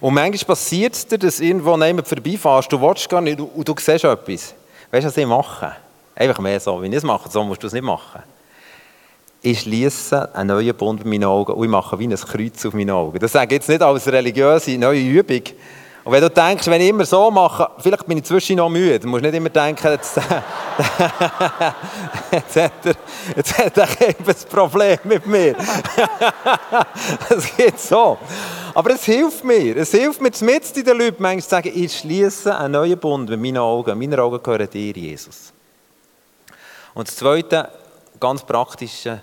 Und manchmal passiert es dir, dass irgendwo jemand vorbeifährst, du willst gar nicht und du siehst etwas. Weißt du, was ich mache? Einfach mehr so, wie ich es mache, so musst du es nicht machen. Ich schließe einen neuen Bund mit meinen Augen und ich mache wie ein Kreuz auf meinen Augen. Das sage ich jetzt nicht als religiöse neue Übung. Und wenn du denkst, wenn ich immer so mache, vielleicht bin ich zwischendurch noch müde, dann musst du nicht immer denken, jetzt, jetzt hat er, jetzt hat er ein Problem mit mir. Es geht so. Aber es hilft mir. Es hilft mir, mit den Leuten manchmal zu sagen, ich schließe einen neuen Bund mit meinen Augen. Meine Augen gehören dir, Jesus. Und das Zweite, ganz praktische,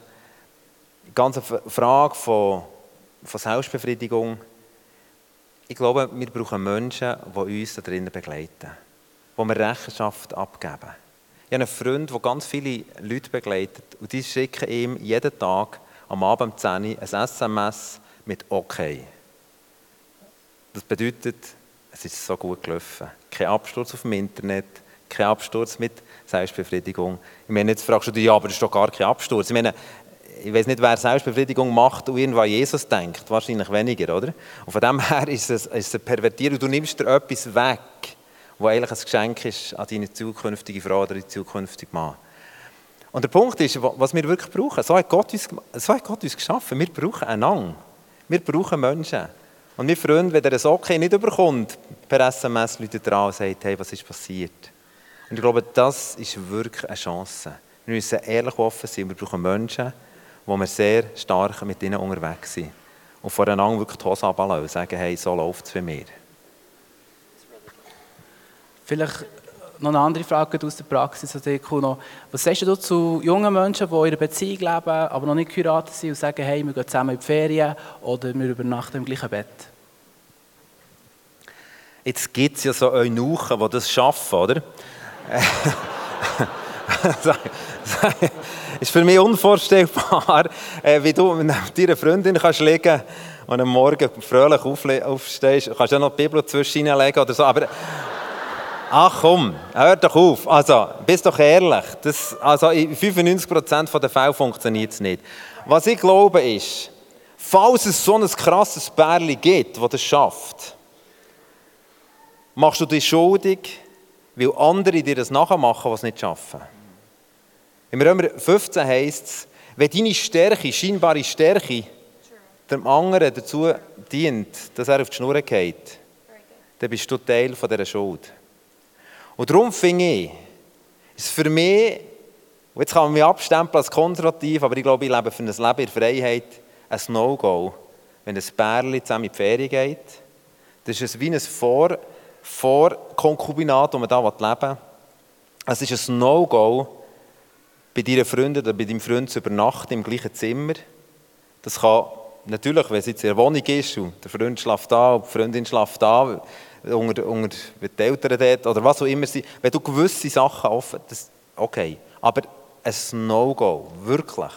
ganz eine Frage von, von Selbstbefriedigung. Ich glaube, wir brauchen Menschen, die uns da drinnen begleiten, wo wir Rechenschaft abgeben. Ich habe einen Freund, der ganz viele Leute begleitet und die schicken ihm jeden Tag am Abend um 10 Uhr ein SMS mit «Okay». Das bedeutet, es ist so gut gelaufen. Kein Absturz auf dem Internet, kein Absturz mit Selbstbefriedigung. Ich meine, jetzt fragst du dich, ja, aber das ist doch gar kein Absturz. Ich meine, ich weiß nicht, wer Selbstbefriedigung macht und irgendwo an Jesus denkt. Wahrscheinlich weniger, oder? Und von dem her ist es, ist es pervertiert. Du nimmst dir etwas weg, was eigentlich ein Geschenk ist an deine zukünftige Frau oder deinen zukünftigen Mann. Und der Punkt ist, was wir wirklich brauchen, so hat Gott uns, so hat Gott uns geschaffen. Wir brauchen einander. Wir brauchen Menschen. Und wir freuen, wenn er ein Okay nicht überkommt, per SMS Leute dran und sagt, hey, was ist passiert? Und ich glaube, das ist wirklich eine Chance. Wir müssen ehrlich offen sein. Wir brauchen Menschen, wo wir sehr stark mit ihnen unterwegs sind. Und voreinander wirklich die Hose ablassen und sagen, hey, so läuft es für mich. Vielleicht noch eine andere Frage aus der Praxis. Was sagst du zu jungen Menschen, die in einer Beziehung leben, aber noch nicht geheiratet sind und sagen, hey, wir gehen zusammen in die Ferien oder wir übernachten im gleichen Bett? Jetzt gibt es ja so Eunuchen, die das schaffen, oder? ist für mich unvorstellbar, äh, wie du mit deiner Freundin kannst liegen und am Morgen fröhlich aufstehst. Du kannst ja noch die Bibel zwischen legen oder so, aber ach komm, hör doch auf. Also, bist doch ehrlich. Das, also in 95% der Fälle funktioniert es nicht. Was ich glaube ist, falls es so ein krasses Bärli gibt, das das schafft, machst du dich schuldig, weil andere dir das nachmachen, was nicht schaffen. Im Römer 15 heißt es, wenn deine Stärke, scheinbare Stärke, dem anderen dazu dient, dass er auf die Schnur geht, dann bist du Teil von dieser Schuld. Und darum finde ich, ist für mich, und jetzt kann man mich abstempeln als konservativ, aber ich glaube, ich lebe für ein Leben in Freiheit, ein No-Go, wenn ein Pärchen zusammen in die Ferien geht. Das ist wie ein Vor- Vorkonkubinat, wo man da leben will. Es ist ein No-Go, bei deinen Freunden oder bei deinem Freund zu übernachten im gleichen Zimmer. Das kann natürlich, wenn es jetzt in der Wohnung ist und der Freund schläft da und die Freundin schläft da, unter, unter die Eltern dort oder was auch immer wenn du gewisse Sachen offen, das, okay, aber ein No-Go, wirklich.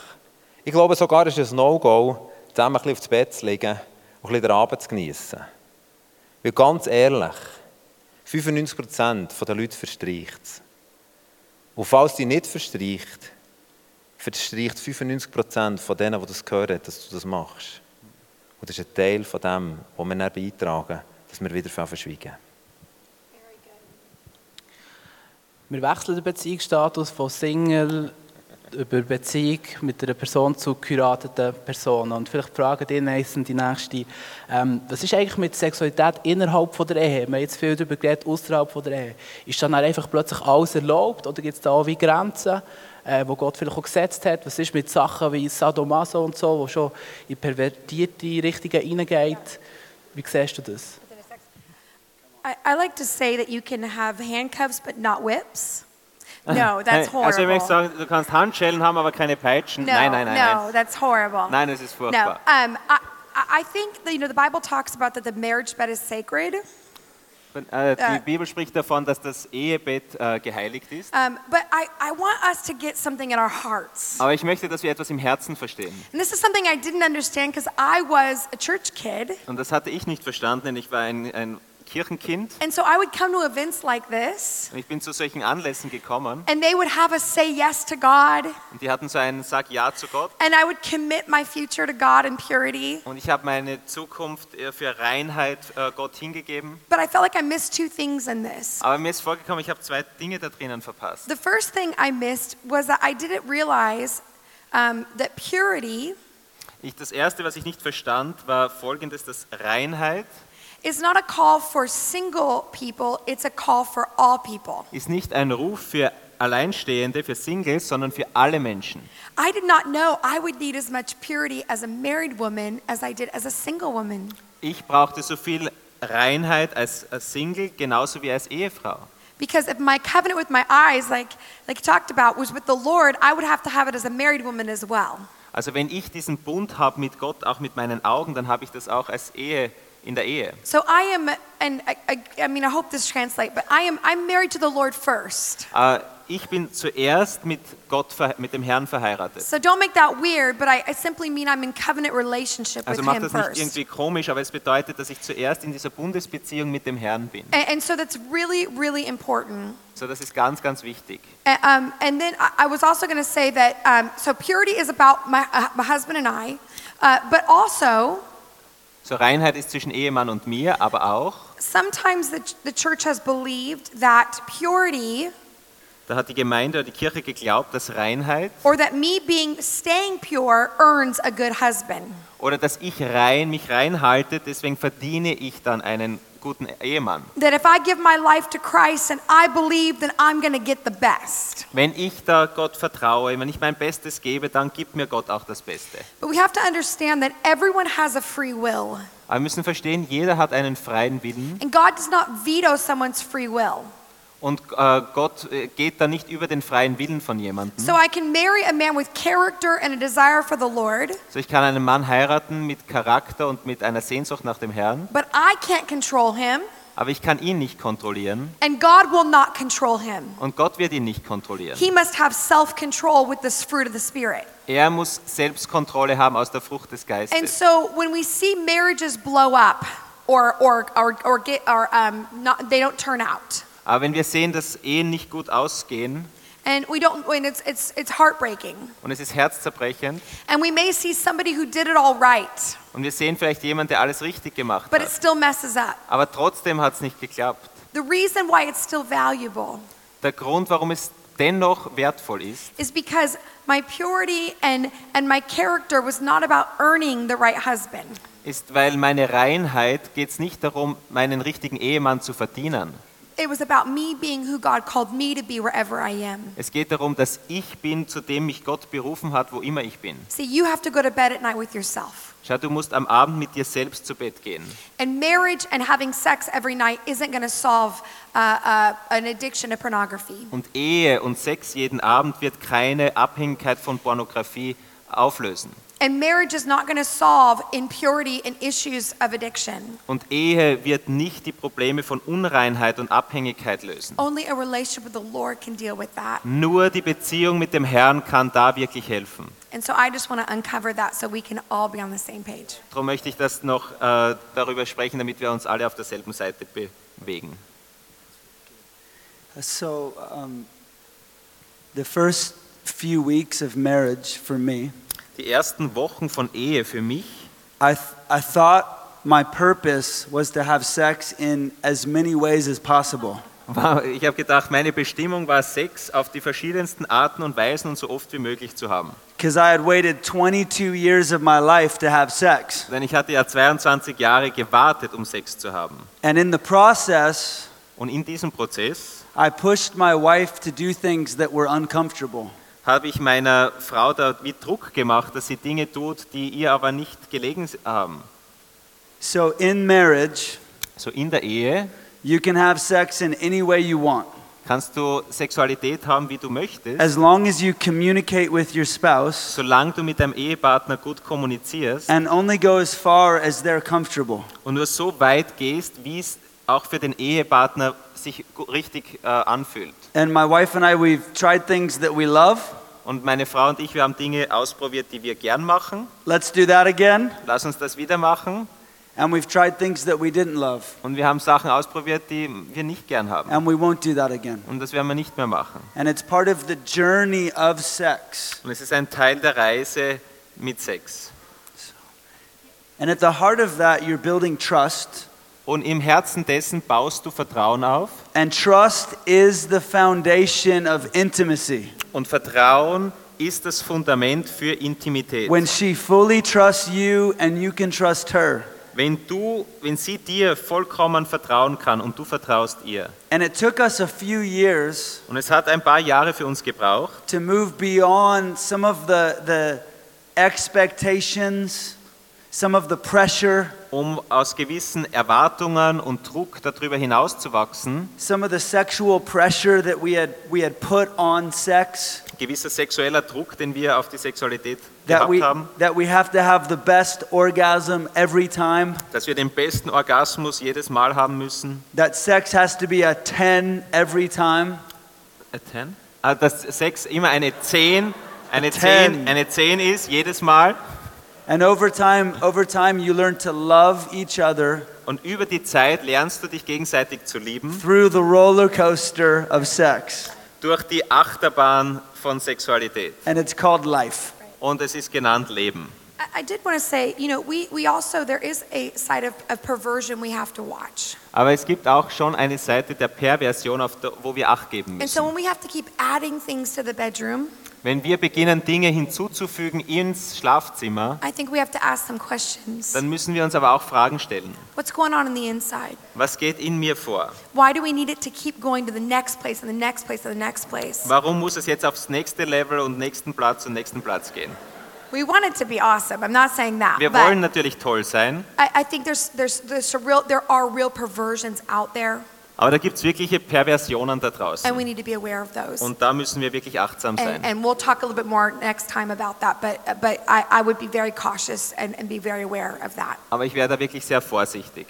Ich glaube sogar, es ist ein No-Go, zusammen ein bisschen aufs Bett zu liegen und ein bisschen den Abend zu genießen. Weil ganz ehrlich, 95% der Leute verstreicht es. Und falls die nicht verstreicht, verstreicht 95% von denen, die das hören, dass du das machst. Und das ist ein Teil von dem, wo wir dann beitragen, dass wir wieder verschweigen. Wir wechseln den Beziehungsstatus von Single über Beziehung mit einer Person zu geheirateten Person. Und vielleicht fragen die nächsten, die nächste, ähm, was ist eigentlich mit Sexualität innerhalb von der Ehe? Wir haben jetzt viel darüber geredet, außerhalb von der Ehe. Ist dann einfach plötzlich alles erlaubt oder gibt es da auch wie Grenzen, äh, wo Gott vielleicht auch gesetzt hat? Was ist mit Sachen wie Sadomaso und so, wo schon in pervertierte Richtungen hineingeht? Wie siehst du das? I, I like to say that you can have handcuffs but not whips. No, that's horrible. Also ich möchte sagen, du kannst Handschellen haben, aber keine Peitschen. no, nein, nein, nein, no, nein. that's horrible. Nein, es ist No, furchtbar. um, I, I think that, you know the Bible talks about that the marriage bed is sacred, Äh, die Äh. Bibel spricht davon, dass das Ehebett äh, geheiligt ist. um, but I, I want us to get something in our hearts. Aber ich möchte, dass wir etwas im Herzen verstehen. And this is something I didn't understand because I was a church kid, Und das hatte ich nicht verstanden, denn ich war ein, ein Kirchenkind And so I would come to events like this, und ich bin zu solchen Anlässen gekommen and they would have us say yes to God, und die hatten so einen Sag Ja zu Gott and I would commit my future to God in purity. und ich habe meine Zukunft äh, für Reinheit äh, Gott hingegeben. But I felt like I missed two things in this. Aber mir ist vorgekommen, ich habe zwei Dinge da drinnen verpasst. The first thing I missed was that I didn't realize um, that purity Ich, das Erste, was ich nicht verstand, war folgendes, dass Reinheit is not a call for single people, it's a call for all people. ist nicht ein Ruf für Alleinstehende, für Singles, sondern für alle Menschen. I did not know I would need as much purity as a married woman as I did as a single woman. Ich brauchte so viel Reinheit als, Single, genauso wie als Ehefrau. Because if my covenant with my eyes, like, like talked about, was with the Lord, I would have to have it as a married woman as well. Also wenn ich diesen Bund habe mit Gott, auch mit meinen Augen, dann habe ich das auch als Ehe in der Ehe. So I am, and I, I, I mean, I hope this translates, but I am, I'm married to the Lord first. Äh, ich bin zuerst mit Gott, mit dem Herrn verheiratet. So don't make that weird, but I, I simply mean I'm in covenant relationship Also with macht Him das nicht first. irgendwie komisch, aber es bedeutet, dass ich zuerst in dieser Bundesbeziehung mit dem Herrn bin. And, and so that's really, really important. So, das ist ganz, ganz wichtig. And, um, and then I, I was also going to say that, um, so purity is about my, uh, my husband and I, uh, but also So Reinheit ist zwischen Ehemann und mir, aber auch, sometimes the, the church has believed that purity da hat die Gemeinde oder die Kirche geglaubt, dass Reinheit or that me being staying pure earns a good husband. oder dass ich rein, mich reinhalte, deswegen verdiene ich dann einen guten Ehemann. That if I give my life to Christ and I believe, then I'm going to get the best. Wenn ich da Gott vertraue, wenn ich mein Bestes gebe, dann gibt mir Gott auch das Beste. But we have to understand that everyone has a free will. Aber wir müssen verstehen, jeder hat einen freien Willen And God does not veto someone's free will. Und äh, Gott äh, geht da nicht über den freien Willen von jemandem. So I can marry a man with character and a desire for the Lord, So ich kann einen Mann heiraten mit Charakter und mit einer Sehnsucht nach dem Herrn, but I can't control him, aber ich kann ihn nicht kontrollieren and God will not control him. und Gott wird ihn nicht kontrollieren. He must have self control with this fruit of the Spirit. Er muss Selbstkontrolle haben aus der Frucht des And Geistes. so when we see marriages blow up or, or, or, or, get, or um, not, they don't turn out, Aber wenn wir sehen, dass Ehen nicht gut ausgehen and we don't, and it's, it's, it's heartbreaking, und es ist herzzerbrechend and we may see somebody who did it all right, und wir sehen vielleicht jemanden, der alles richtig gemacht but it hat, still messes up. aber trotzdem hat es nicht geklappt. The reason why it's still valuable Der Grund, warum es dennoch wertvoll ist, is because my purity and, and my character was not about earning the right husband. ist, weil meine Reinheit geht es nicht darum, meinen richtigen Ehemann zu verdienen. It was about me being who God called me to be wherever I am. Es geht darum, dass ich bin, zu dem mich Gott berufen hat, wo immer ich bin. See, you have to go to bed at night with yourself. Schau, du musst am Abend mit dir selbst zu Bett gehen. And marriage and having sex every night isn't going to solve uh, uh, an addiction to pornography. Und Ehe und Sex jeden Abend wird keine Abhängigkeit von Pornografie auflösen. And marriage is not going to solve impurity and issues of addiction. Und Ehe wird nicht die Probleme von Unreinheit und Abhängigkeit lösen. Only a relationship with the Lord can deal with that. Nur die Beziehung mit dem Herrn kann da wirklich helfen. And so I just want to uncover that so we can all be on the same page. Darum möchte ich das noch äh, darüber sprechen, damit wir uns alle auf derselben Seite bewegen. So, um, the first few weeks of marriage for me, Die ersten Wochen von Ehe für mich, I, I thought my purpose was to have sex in as many ways as possible. war, ich habe gedacht, meine Bestimmung war Sex auf die verschiedensten Arten und Weisen und so oft wie möglich zu haben. Because I had waited 22 years of my life to have sex. Denn ich hatte ja 22 Jahre gewartet, um Sex zu haben. And in the process, Und in diesem Prozess I pushed my wife to do things that were uncomfortable. Habe ich meiner Frau da wie Druck gemacht, dass sie Dinge tut, die ihr aber nicht gelegen haben. So, in marriage, So in der Ehe you can have sex in any way you want. kannst du Sexualität haben, wie du möchtest, As long as you communicate with your spouse solange du mit deinem Ehepartner gut kommunizierst and only go as far as they're comfortable. und nur so weit gehst, wie es auch für den Ehepartner sich richtig äh, anfühlt. And my wife and I, we've tried things that we love. Und meine Frau und ich, wir haben Dinge ausprobiert, die wir gern machen. Let's do that again. Lass uns das wieder machen. And we've tried things that we didn't love. Und wir haben Sachen ausprobiert, die wir nicht gern haben. And we won't do that again. Und das werden wir nicht mehr machen. And it's part of the journey of sex. Und es ist ein Teil der Reise mit Sex. And at the heart of that, you're building trust. Und im Herzen dessen baust du Vertrauen auf. And trust is the foundation of intimacy. Und Vertrauen ist das Fundament für Intimität. When she fully trusts you and you can trust her. Wenn du, wenn sie dir vollkommen vertrauen kann und du vertraust ihr. And it took us a few years Und es hat ein paar Jahre für uns gebraucht, to move beyond some of the, the expectations, some of the pressure, um aus gewissen Erwartungen und Druck darüber hinauszuwachsen, some of the sexual pressure that we had, we had put on sex. gewisser sexueller Druck, den wir auf die Sexualität That gehabt we, haben, that we have to have the best orgasm every time. dass wir den besten Orgasmus jedes Mal haben müssen. That sex has to be a 10 every time. A 10? Ah, dass Sex immer eine 10, eine 10. 10, eine 10 ist, jedes Mal. And over time, over time, you learn to love each other Und über die Zeit lernst du dich gegenseitig zu lieben through the roller coaster of sex. durch die Achterbahn von Sexualität. And it's called life. Und es ist genannt Leben. I, I did want to say, you know, we, we also, there is a side of, of perversion we have to watch. Aber es gibt auch schon eine Seite der Perversion, auf der, wo wir Acht geben And so when we have to keep adding things to the bedroom, Wenn wir beginnen, Dinge hinzuzufügen ins Schlafzimmer, I think we have to ask some questions. dann müssen wir uns aber auch Fragen stellen. What's going on in the inside? Was geht in mir vor? Why do we need it to keep going to the next place and the next place and the next place? Warum muss es jetzt aufs nächste Level und nächsten Platz und nächsten Platz gehen? We want it to be awesome. I'm not saying that. Wir but wollen natürlich toll sein, I, I think there's, there's, there's a real, there are real perversions out there, aber da gibt es wirkliche Perversionen da and we draußen. need to be aware of those. Und da müssen wir wirklich achtsam And, sein. and we'll talk a little bit more next time about that, but, but I, I would be very cautious and, and be very aware of that. Aber ich wäre da wirklich sehr vorsichtig.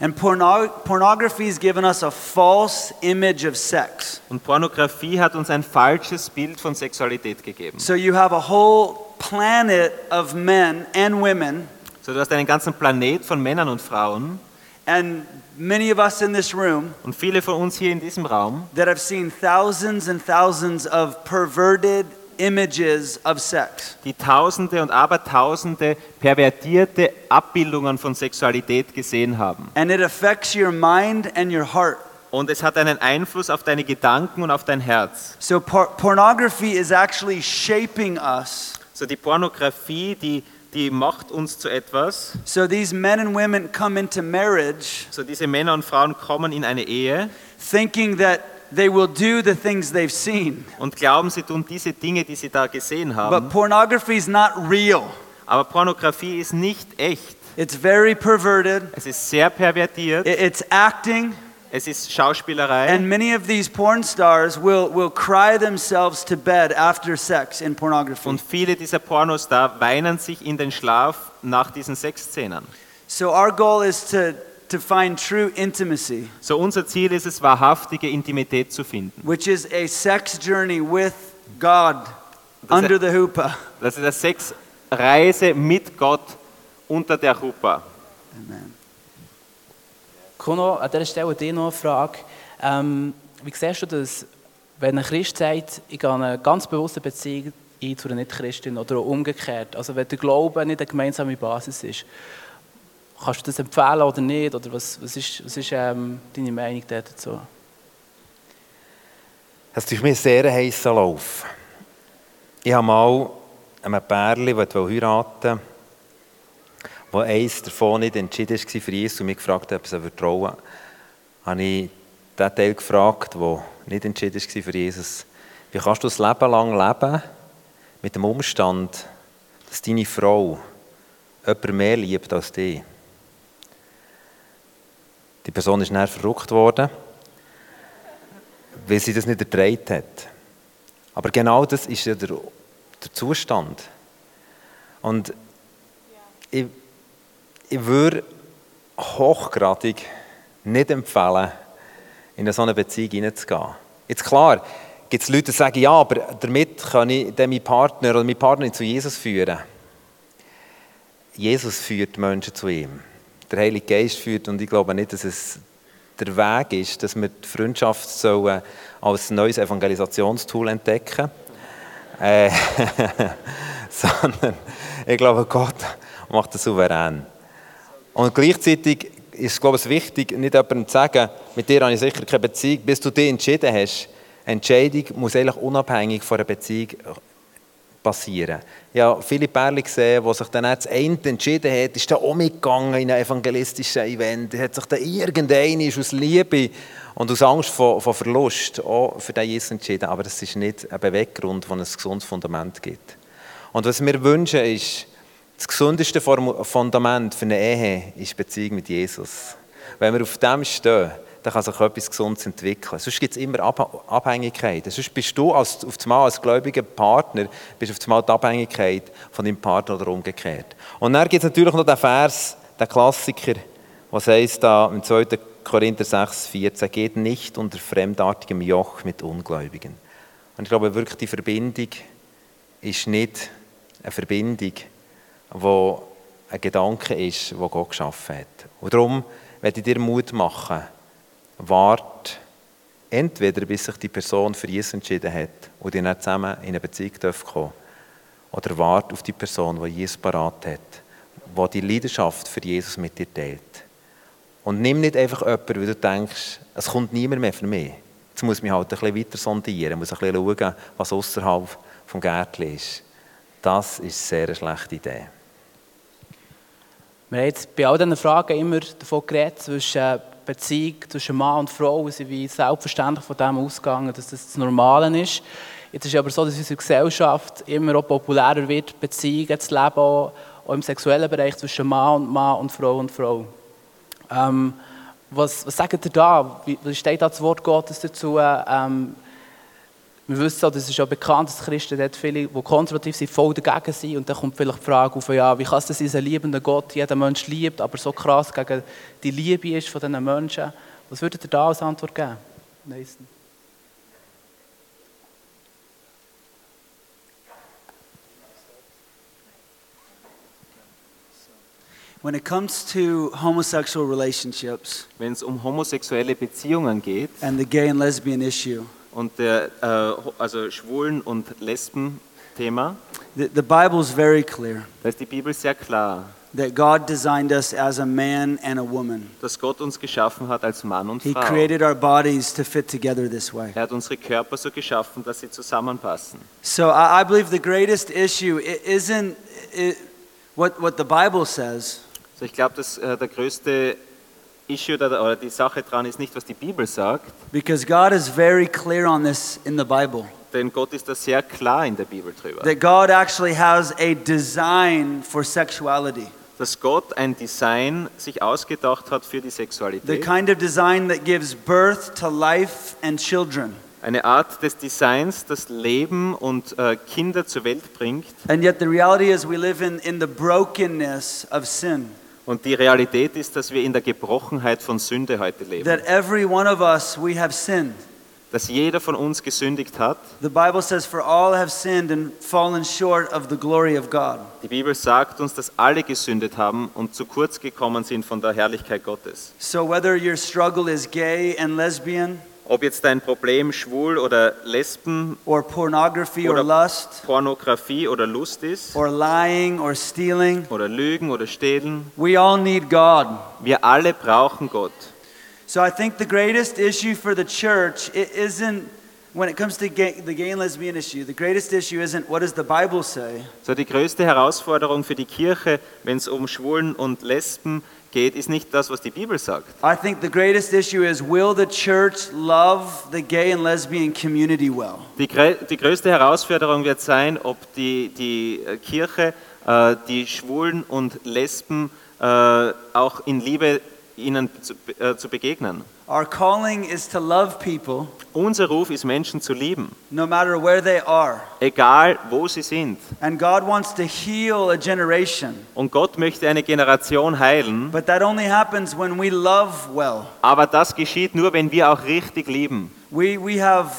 And porno- pornography has given us a false image of sex. Und Pornografie hat uns ein falsches Bild von Sexualität gegeben. So you have a whole planet of men and women, So, du hast einen ganzen Planet von Männern und Frauen and many of us in this room und viele von uns hier in diesem Raum, that have seen thousands and thousands of perverted images of sex. die Tausende und Abertausende pervertierte Abbildungen von Sexualität gesehen haben. And it affects your mind and your heart. Und es hat einen Einfluss auf deine Gedanken und auf dein Herz. So por- pornography is actually shaping us. So die Pornografie, die, die macht uns zu etwas. So these men and women come into marriage So diese Männer und Frauen kommen in eine Ehe thinking that they will do the things they've seen. und glauben, sie tun diese Dinge, die sie da gesehen But haben. pornography is not real. Aber Pornografie ist nicht echt. It's very perverted. Es ist sehr pervertiert. It's acting. Es ist Schauspielerei. And many of these porn stars will, will cry themselves to bed after sex in pornography. Und viele dieser Pornos da weinen sich in den Schlaf nach diesen Sexszenen. So our goal is to, to find true intimacy, So unser Ziel ist es, wahrhaftige Intimität zu finden. which is a sex journey with God Das under the hoopah. Das ist eine Sexreise mit Gott unter der Hupa. Amen. Kuno, an dieser Stelle dir noch eine Frage. Ähm, wie siehst du das, wenn ein Christ sagt, ich gehe eine ganz bewusste Beziehung ein zu einer Nicht-Christin oder auch umgekehrt? Also wenn der Glaube nicht eine gemeinsame Basis ist, kannst du das empfehlen oder nicht? Oder was, was ist, was ist ähm, deine Meinung dazu? Es ist mir sehr heißer Lauf. Ich habe mal einem Pärchen, das heiraten wollte, wo eins davon nicht entschieden war für Jesus und mich gefragt hat, ob sie trauen habe ich den Teil gefragt, der nicht entschieden war für Jesus. Wie kannst du das Leben lang leben mit dem Umstand, dass deine Frau jemand mehr liebt als dich? Die Person ist dann verrückt worden weil sie das nicht ertragen hat. Aber genau das ist ja der, der Zustand. Und ich, ich würde hochgradig nicht empfehlen, in so eine Beziehung hineinzugehen. Jetzt klar, gibt es Leute, die sagen, ja, aber damit kann ich dann meinen Partner oder meine Partnerin zu Jesus führen. Jesus führt Menschen zu ihm. der Heilige Geist führt. Und ich glaube nicht, dass es der Weg ist, dass wir die Freundschaft sollen als neues Evangelisationstool entdecken äh, sondern ich glaube, Gott macht das souverän. Und gleichzeitig ist glaube ich, wichtig, nicht jemandem zu sagen, mit dir habe ich sicher keine Beziehung, bis du dich entschieden hast. Entscheidung muss eigentlich unabhängig von einer Beziehung passieren. Ja, viele Pärchen gesehen, die sich dann das eine entschieden hat, ist dann auch mitgegangen in einem evangelistischen Event, hat sich dann irgendeiner aus Liebe und aus Angst vor, vor Verlust auch für den Jesus entschieden. Aber das ist nicht ein Beweggrund, der ein gesundes Fundament gibt. Und was wir wünschen ist, das gesundeste Fundament für eine Ehe ist die Beziehung mit Jesus. Wenn wir auf dem stehen, dann kann sich etwas Gesundes entwickeln. Sonst gibt es immer Abhängigkeiten. Sonst bist du als, auf einmal als gläubiger Partner bist auf einmal die Abhängigkeit von deinem Partner oder umgekehrt. Und dann gibt es natürlich noch den Vers, den Klassiker, was heißt da im 2. Korinther 6, 14, geht nicht unter fremdartigem Joch mit Ungläubigen. Und ich glaube wirklich, die Verbindung ist nicht eine Verbindung, wo ein Gedanke ist, wo Gott geschaffen hat. Und darum werde ich dir Mut machen, wart entweder bis sich die Person für Jesus entschieden hat und ihr zusammen in eine Beziehung kommen oder wart auf die Person, die Jesus parat hat, die die Leidenschaft für Jesus mit dir teilt. Und nimm nicht einfach jemanden, weil du denkst, es kommt niemand mehr für mich. Jetzt muss ich mich halt ein bisschen weiter sondieren, muss ein bisschen schauen, was außerhalb vom Gärtchen ist. Das ist eine sehr schlechte Idee. Wir haben jetzt bei all diesen Fragen immer davon geredet, zwischen Beziehung zwischen Mann und Frau. Sind wie selbstverständlich von dem ausgegangen, dass das das Normale ist. Jetzt ist es aber so, dass in unserer Gesellschaft immer auch populärer wird, Beziehungen zu leben, auch, auch im sexuellen Bereich zwischen Mann und Mann und Frau und Frau. Ähm, was, was sagt ihr da? Wie steht da das Wort Gottes dazu? Ähm, wir wissen auch, das ist auch bekannt, dass Christen dort viele, die konservativ sind, voll dagegen sind. Und dann kommt vielleicht die Frage auf, ja, wie kann es sein, dass ein liebender Gott jeden Mensch liebt, aber so krass gegen die Liebe ist von diesen Menschen? Was würdet ihr da als Antwort geben? Nathan? When it comes to homosexual relationships Wenn es um homosexuelle Beziehungen geht and the gay and lesbian issue, und der äh, also Schwulen- und Lesben-Thema, the, the Bible is very clear da ist die Bibel sehr klar, that God designed us as a man and a woman. dass Gott uns geschaffen hat als Mann und He Frau. created our bodies to fit together this way. Er hat unsere Körper so geschaffen, dass sie zusammenpassen. So I, I believe the greatest issue i- isn't i what, what the Bible says, Also ich glaube, dass äh, der größte Issue oder die Sache dran ist nicht, was die Bibel sagt, because God is very clear on this in the Bible. denn Gott ist da sehr klar in der Bibel drüber. That God actually has a design for sexuality. Dass Gott ein Design sich ausgedacht hat für die The Sexualität. kind of design that gives birth to life and children. Eine Art des Designs, das Leben und äh, Kinder zur Welt bringt. And yet the reality is we live in, in the brokenness of sin. Und die Realität ist, dass wir in der Gebrochenheit von Sünde heute leben. That every one of us, we have sinned. Dass jeder von uns gesündigt hat. The Bible says, For all have sinned and fallen short of the glory of God. Die Bibel sagt uns, dass alle gesündet haben und zu kurz gekommen sind von der Herrlichkeit Gottes. So whether your struggle is gay and lesbian, Ob jetzt dein Problem schwul oder Lesben, or pornography or Oder- lust, Pornografie oder Lust ist, or lying or stealing, oder Lügen oder Stehlen, we all need God. wir alle brauchen Gott. So I think the greatest issue for the church it isn't when it comes to gay, the gay and lesbian issue. The greatest issue isn't what does the Bible say. So die größte Herausforderung für die Kirche, wenn es um Schwulen und Lesben geht, ist nicht das, was die Bibel sagt. I think the greatest issue is will the church love the gay and lesbian community well? Die, die größte Herausforderung wird sein, ob die, die äh, Kirche äh, die Schwulen und Lesben äh, auch in Liebe ihnen zu, äh, zu begegnen. Our calling is to love people Unser Ruf ist, Menschen zu lieben, no matter where they are. egal wo sie sind. And God wants to heal a generation. Und Gott möchte eine Generation heilen, But that only happens when we love well. aber das geschieht nur, wenn wir auch richtig lieben. We, we have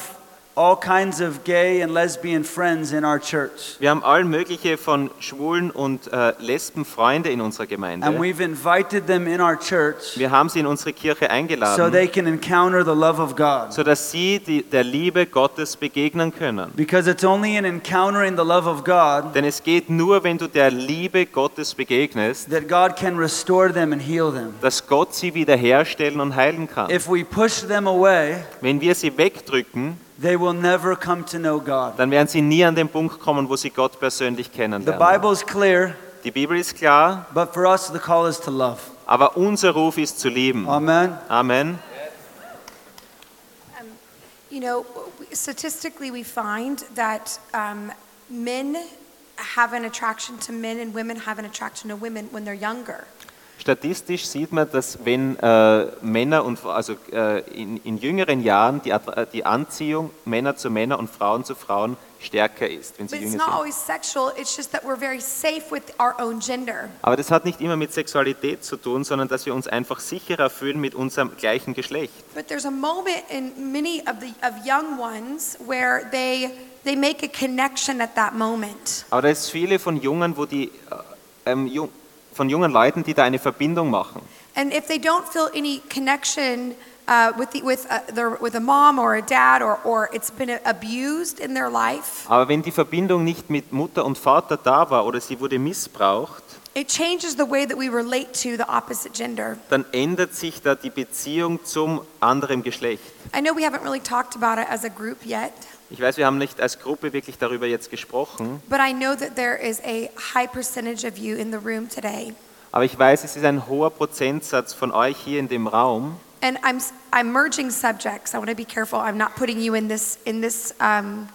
all kinds of gay and lesbian friends in our church. Wir haben all mögliche von Schwulen und äh, Lesben Freunde in unserer And Gemeinde. we've invited them in our church Wir haben sie in unsere Kirche so eingeladen, they can encounter the love of God. sodass sie die, der Liebe Gottes begegnen können. Because it's only in encountering the love of God Denn es geht nur, wenn du der Liebe Gottes begegnest, that God can restore them and heal them. dass Gott sie wiederherstellen und heilen kann. If we push them away, Wenn wir sie wegdrücken, they will never come to know God. dann werden sie nie an den Punkt kommen, wo sie Gott persönlich The kennenlernen. Bible is clear, Die Bibel ist klar, but for us, the call is to love. aber unser Ruf ist zu lieben. Amen. Amen. You know, statistically, we find that um, men have an attraction to men and women have an attraction to women when they're younger. Statistisch sieht man, dass wenn äh, Männer und also äh, in, in jüngeren Jahren die, die Anziehung Männer zu Männern und Frauen zu Frauen stärker ist, wenn sie But jünger not sind. always sexual, it's just that we're very safe with our own gender. Aber das hat nicht immer mit Sexualität zu tun, sondern dass wir uns einfach sicherer fühlen mit unserem gleichen Geschlecht. But there's a moment in many of the of young ones where they they make a connection at that moment. Aber da ist viele von Jungen, wo die äh, ähm, jung, von jungen Leuten, die da eine Verbindung machen. And if they don't feel any connection uh, with the, with uh, their, with a mom or a dad or or it's been abused in their life, Aber wenn die Verbindung nicht mit Mutter und Vater da war oder sie wurde missbraucht, it changes the way that we relate to the opposite gender. dann ändert sich da die Beziehung zum anderen Geschlecht. I know we haven't really talked about it as a group yet, Ich weiß, wir haben nicht als Gruppe wirklich darüber jetzt gesprochen, but I know that there is a high percentage of you in the room today. aber ich weiß, es ist ein hoher Prozentsatz von euch hier in dem Raum. And I'm, I'm merging subjects. I want to be careful. I'm not putting you in this, in this, um,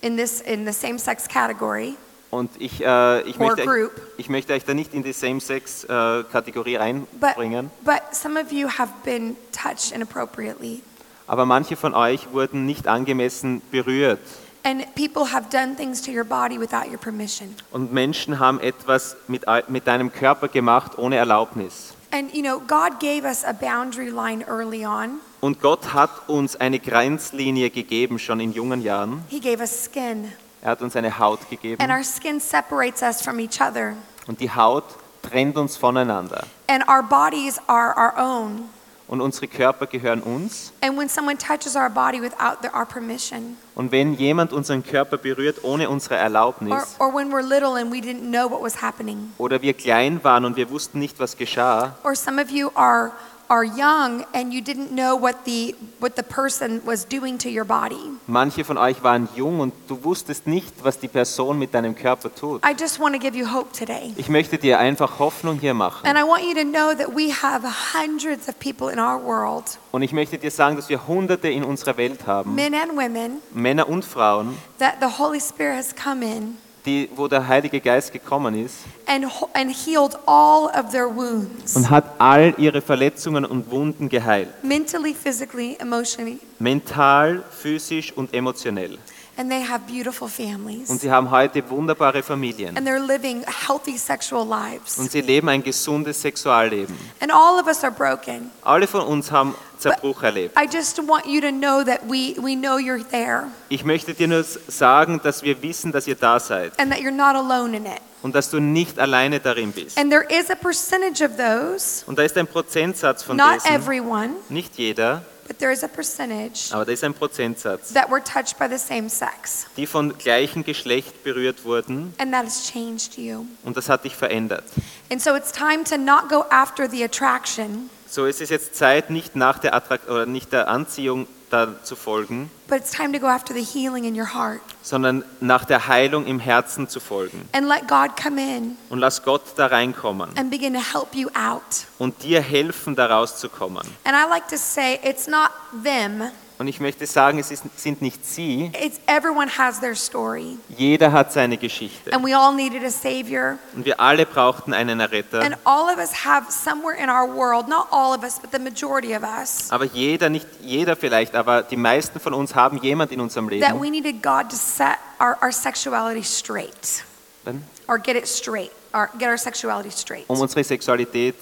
in this, in the same-sex category. Und ich, äh, ich, möchte, group. ich möchte euch da nicht in die Same-Sex-Kategorie But, reinbringen, but some of you have been touched inappropriately. Aber manche von euch wurden nicht angemessen berührt. And people have done things to your body without your permission. Und Menschen haben etwas mit, mit deinem Körper gemacht ohne Erlaubnis. And you know, God gave us a boundary line early on. Und Gott hat uns eine Grenzlinie gegeben, schon in jungen Jahren. He gave us skin. Er hat uns eine Haut gegeben. And our skin separates us from each other. Und die Haut trennt uns voneinander. And our bodies are our own. Und unsere Körper gehören uns. And when someone touches our body without the, our permission, Und wenn jemand unseren Körper berührt ohne unsere or, Erlaubnis, or when we're little and we didn't know what was happening, oder wir klein waren und wir wussten nicht, was geschah, or some of you are are young and you didn't know what the what the person was doing to your body. manche von euch waren jung und du wusstest nicht, was die Person mit deinem Körper tut. I just want to give you hope today. Ich möchte dir einfach Hoffnung hier machen. And I want you to know that we have hundreds of people in our world, Und ich möchte dir sagen, dass wir Hunderte in unserer Welt haben, men and women, Männer und Frauen, that the Holy Spirit has come in die, wo der Heilige Geist gekommen ist and and healed all of their wounds, und hat all ihre Verletzungen und Wunden geheilt. mentally, physically, emotionally, Mental, physisch und emotionell. And they have beautiful Und families. sie haben heute wunderbare Familien. And they're living healthy sexual lives. Und sie leben ein gesundes Sexualleben. And all of us are broken. Alle von uns haben Zerbruch erlebt. I just want you to know that we, we know you're there Ich möchte dir nur sagen, dass wir wissen, dass ihr da seid and that you're not alone in it. und dass du nicht alleine darin bist. And there is a percentage of those, Und da ist ein Prozentsatz von not dessen, everyone, nicht jeder, but there is a percentage aber da ist ein Prozentsatz, that were touched by the same sex. die von gleichem Geschlecht berührt wurden And that has changed you. und das hat dich verändert. And so it's time to not go after the attraction, So es ist jetzt Zeit, nicht nach der Attrakt oder nicht der Anziehung da zu folgen, but it's time to go after the healing in your heart. sondern nach der Heilung im Herzen zu folgen. And let God come in Und lass Gott da reinkommen and begin to help you out. und dir helfen, da rauszukommen. And I like to say it's not them, Und ich möchte sagen, es ist, sind nicht sie, it's everyone has their story. jeder hat seine Geschichte. And we all needed a savior. Und wir alle brauchten einen Erretter. And all of us have somewhere in our world, not all of us, but the majority of us, Aber jeder, nicht jeder vielleicht, aber die meisten von uns haben jemand in unserem that Leben. we needed God to set our, our sexuality straight Dann, or get it straight, or get our sexuality straight. um unsere Sexualität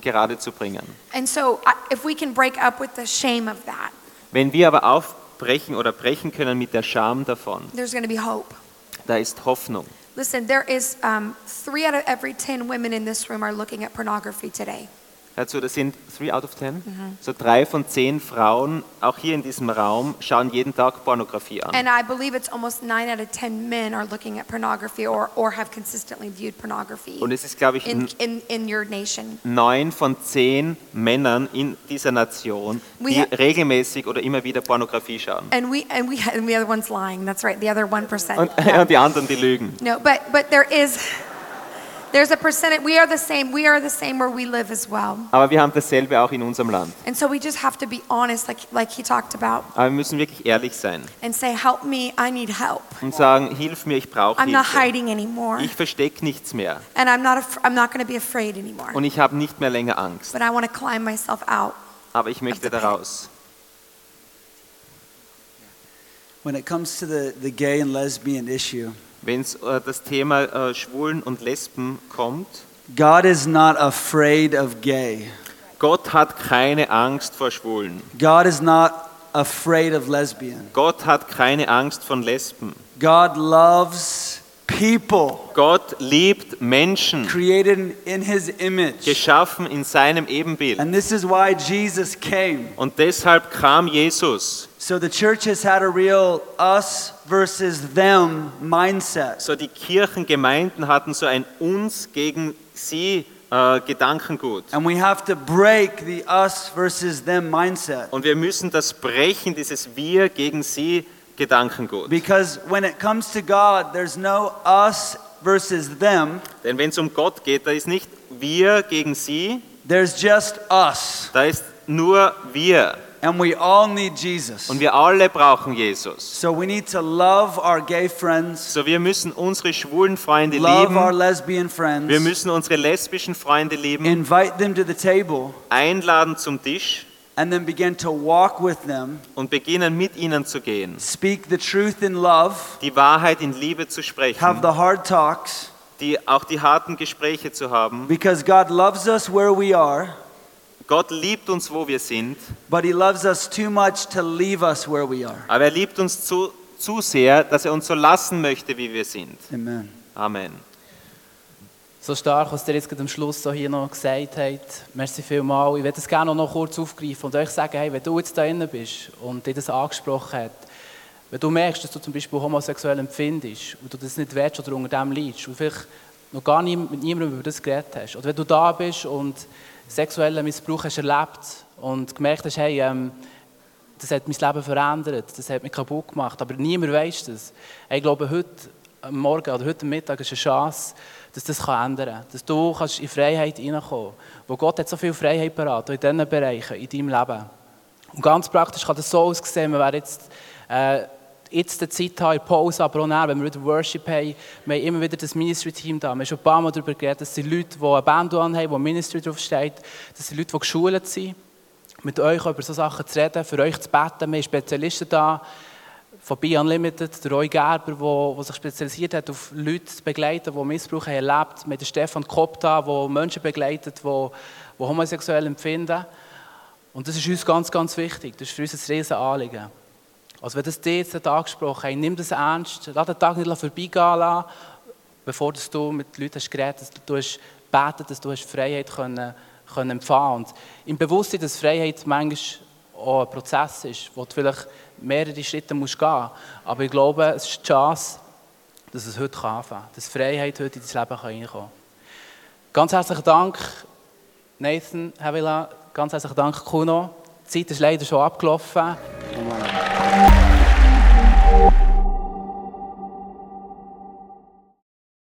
gerade zu bringen. And so if we can break up with the shame of that, Wenn wir aber auf, brechen oder brechen können mit der Scham davon. There's going to be hope. Da ist Hoffnung. Listen, there is um, three out of every 10 women in this room are looking at pornography today. Dazu, das sind 3 out of 10. So drei von zehn Frauen, auch hier in diesem Raum, schauen jeden Tag Pornografie an. And I believe it's almost 9 out of 10 men are looking at pornography or, or have consistently viewed pornography Und es ist, glaube ich, in, in, in your nation. neun von zehn Männern in dieser Nation, We die ha- regelmäßig oder immer wieder Pornografie schauen. And we and we and the other one's lying. That's right. The other 1%. Und, Yeah. und die anderen, die lügen. No, but but there is there's a percentage we are the same. We are the same where we live as well. Aber wir haben dasselbe auch in unserem Land. And so we just have to be honest like like he talked about Aber wir müssen wirklich ehrlich sein and say help me, I need help. und sagen, hilf mir, ich brauche I'm not Hilfe. hiding anymore. Ich verstecke nichts mehr And I'm not af- I'm not going to be afraid anymore. und ich habe nicht mehr länger Angst. But I want to climb myself out. Aber ich möchte the pit. daraus. When it comes to the, the gay and lesbian issue, Wenn es äh, das Thema äh, Schwulen und Lesben kommt, God is not afraid of gay. Gott hat keine Angst vor Schwulen. God is not afraid of lesbian. Gott hat keine Angst von Lesben. God loves people Gott liebt Menschen, created in his image. geschaffen in seinem Ebenbild. And this is why Jesus came. Und deshalb kam Jesus. So the church has had a real us versus them mindset. So die Kirchengemeinden hatten so ein uns gegen sie äh, Gedankengut. And we have to break the us versus them mindset. Und wir müssen das brechen, dieses wir gegen sie Gedankengut. Because when it comes to God, there's no us versus them, Denn wenn es um Gott geht, da ist nicht wir gegen sie, there's just us. da ist nur wir. And we all need Jesus. Und wir alle brauchen Jesus. So we need to love our gay friends, So wir müssen unsere schwulen Freunde love our lieben. lesbian Wir friends, müssen unsere lesbischen Freunde lieben, invite them to the table, einladen zum Tisch and then begin to walk with them, und beginnen mit ihnen zu gehen. speak the truth in love, Die Wahrheit in Liebe zu sprechen. have the hard talks, die, auch die harten Gespräche zu haben. because God loves us where we are, Gott liebt uns, wo wir sind, but He loves us too much to leave us where we are. aber er liebt uns zu, zu sehr, dass er uns so lassen möchte, wie wir sind. Amen. Amen. So stark, was ihr jetzt gerade am Schluss so hier noch gesagt habt. Merci vielmals. Ich würde das gerne noch kurz aufgreifen und euch sagen, hey, wenn du jetzt da drin bist und dir das angesprochen hat, wenn du merkst, dass du zum Beispiel homosexuell empfindest und du das nicht willst oder unter dem leidest und vielleicht noch gar nie mit niemandem über das geredet hast, oder wenn du da bist und sexuellen Missbrauch hast erlebt und gemerkt hast, hey, ähm, das hat mein Leben verändert, das hat mich kaputt gemacht, aber niemand weiß das. Ich glaube, heute Morgen oder heute Mittag ist eine Chance, dass das kann ändern kann. Dass du kannst in Freiheit hineinkommen Wo Gott hat so viel Freiheit parat, in diesen Bereichen, in deinem Leben. Und ganz praktisch kann das so aussehen, wir werden jetzt, äh, jetzt die Zeit haben, in Pause, aber auch nachher, wenn wir wieder Worship haben, wir haben immer wieder das Ministry-Team da. Wir haben schon ein paar Mal darüber geredet, das sind Leute, die eine Band anhaben, wo Ministry draufsteht. Das sind Leute, die geschult sind, mit euch über solche Sachen zu reden, für euch zu beten. Wir haben Spezialisten da, von Be Unlimited, der Roy Gerber, der, sich spezialisiert hat, auf Leute zu begleiten, die Missbrauch haben erlebt Mit Stefan Kopp da, der Menschen begleitet, die, die homosexuell empfinden. Und das ist uns ganz, ganz wichtig. Das ist für uns ein riesen Anliegen. Also wenn das dir jetzt angesprochen hat, nimm das ernst. Lass den Tag nicht vorbeigehen lassen, bevor du mit Leuten hast geredet hast, dass du beten, dass du hast Freiheit können, können empfangen Und im Bewusstsein, dass Freiheit manchmal auch ein Prozess ist, wo du vielleicht mehrere Schritte musst gehen musst. Aber ich glaube, es ist die Chance, dass es heute anfangen kann. Dass Freiheit heute in dein Leben reinkommen kann. Ganz herzlichen Dank, Nathan Havila. Ganz herzlichen Dank, Kuno. Die Zeit ist leider schon abgelaufen.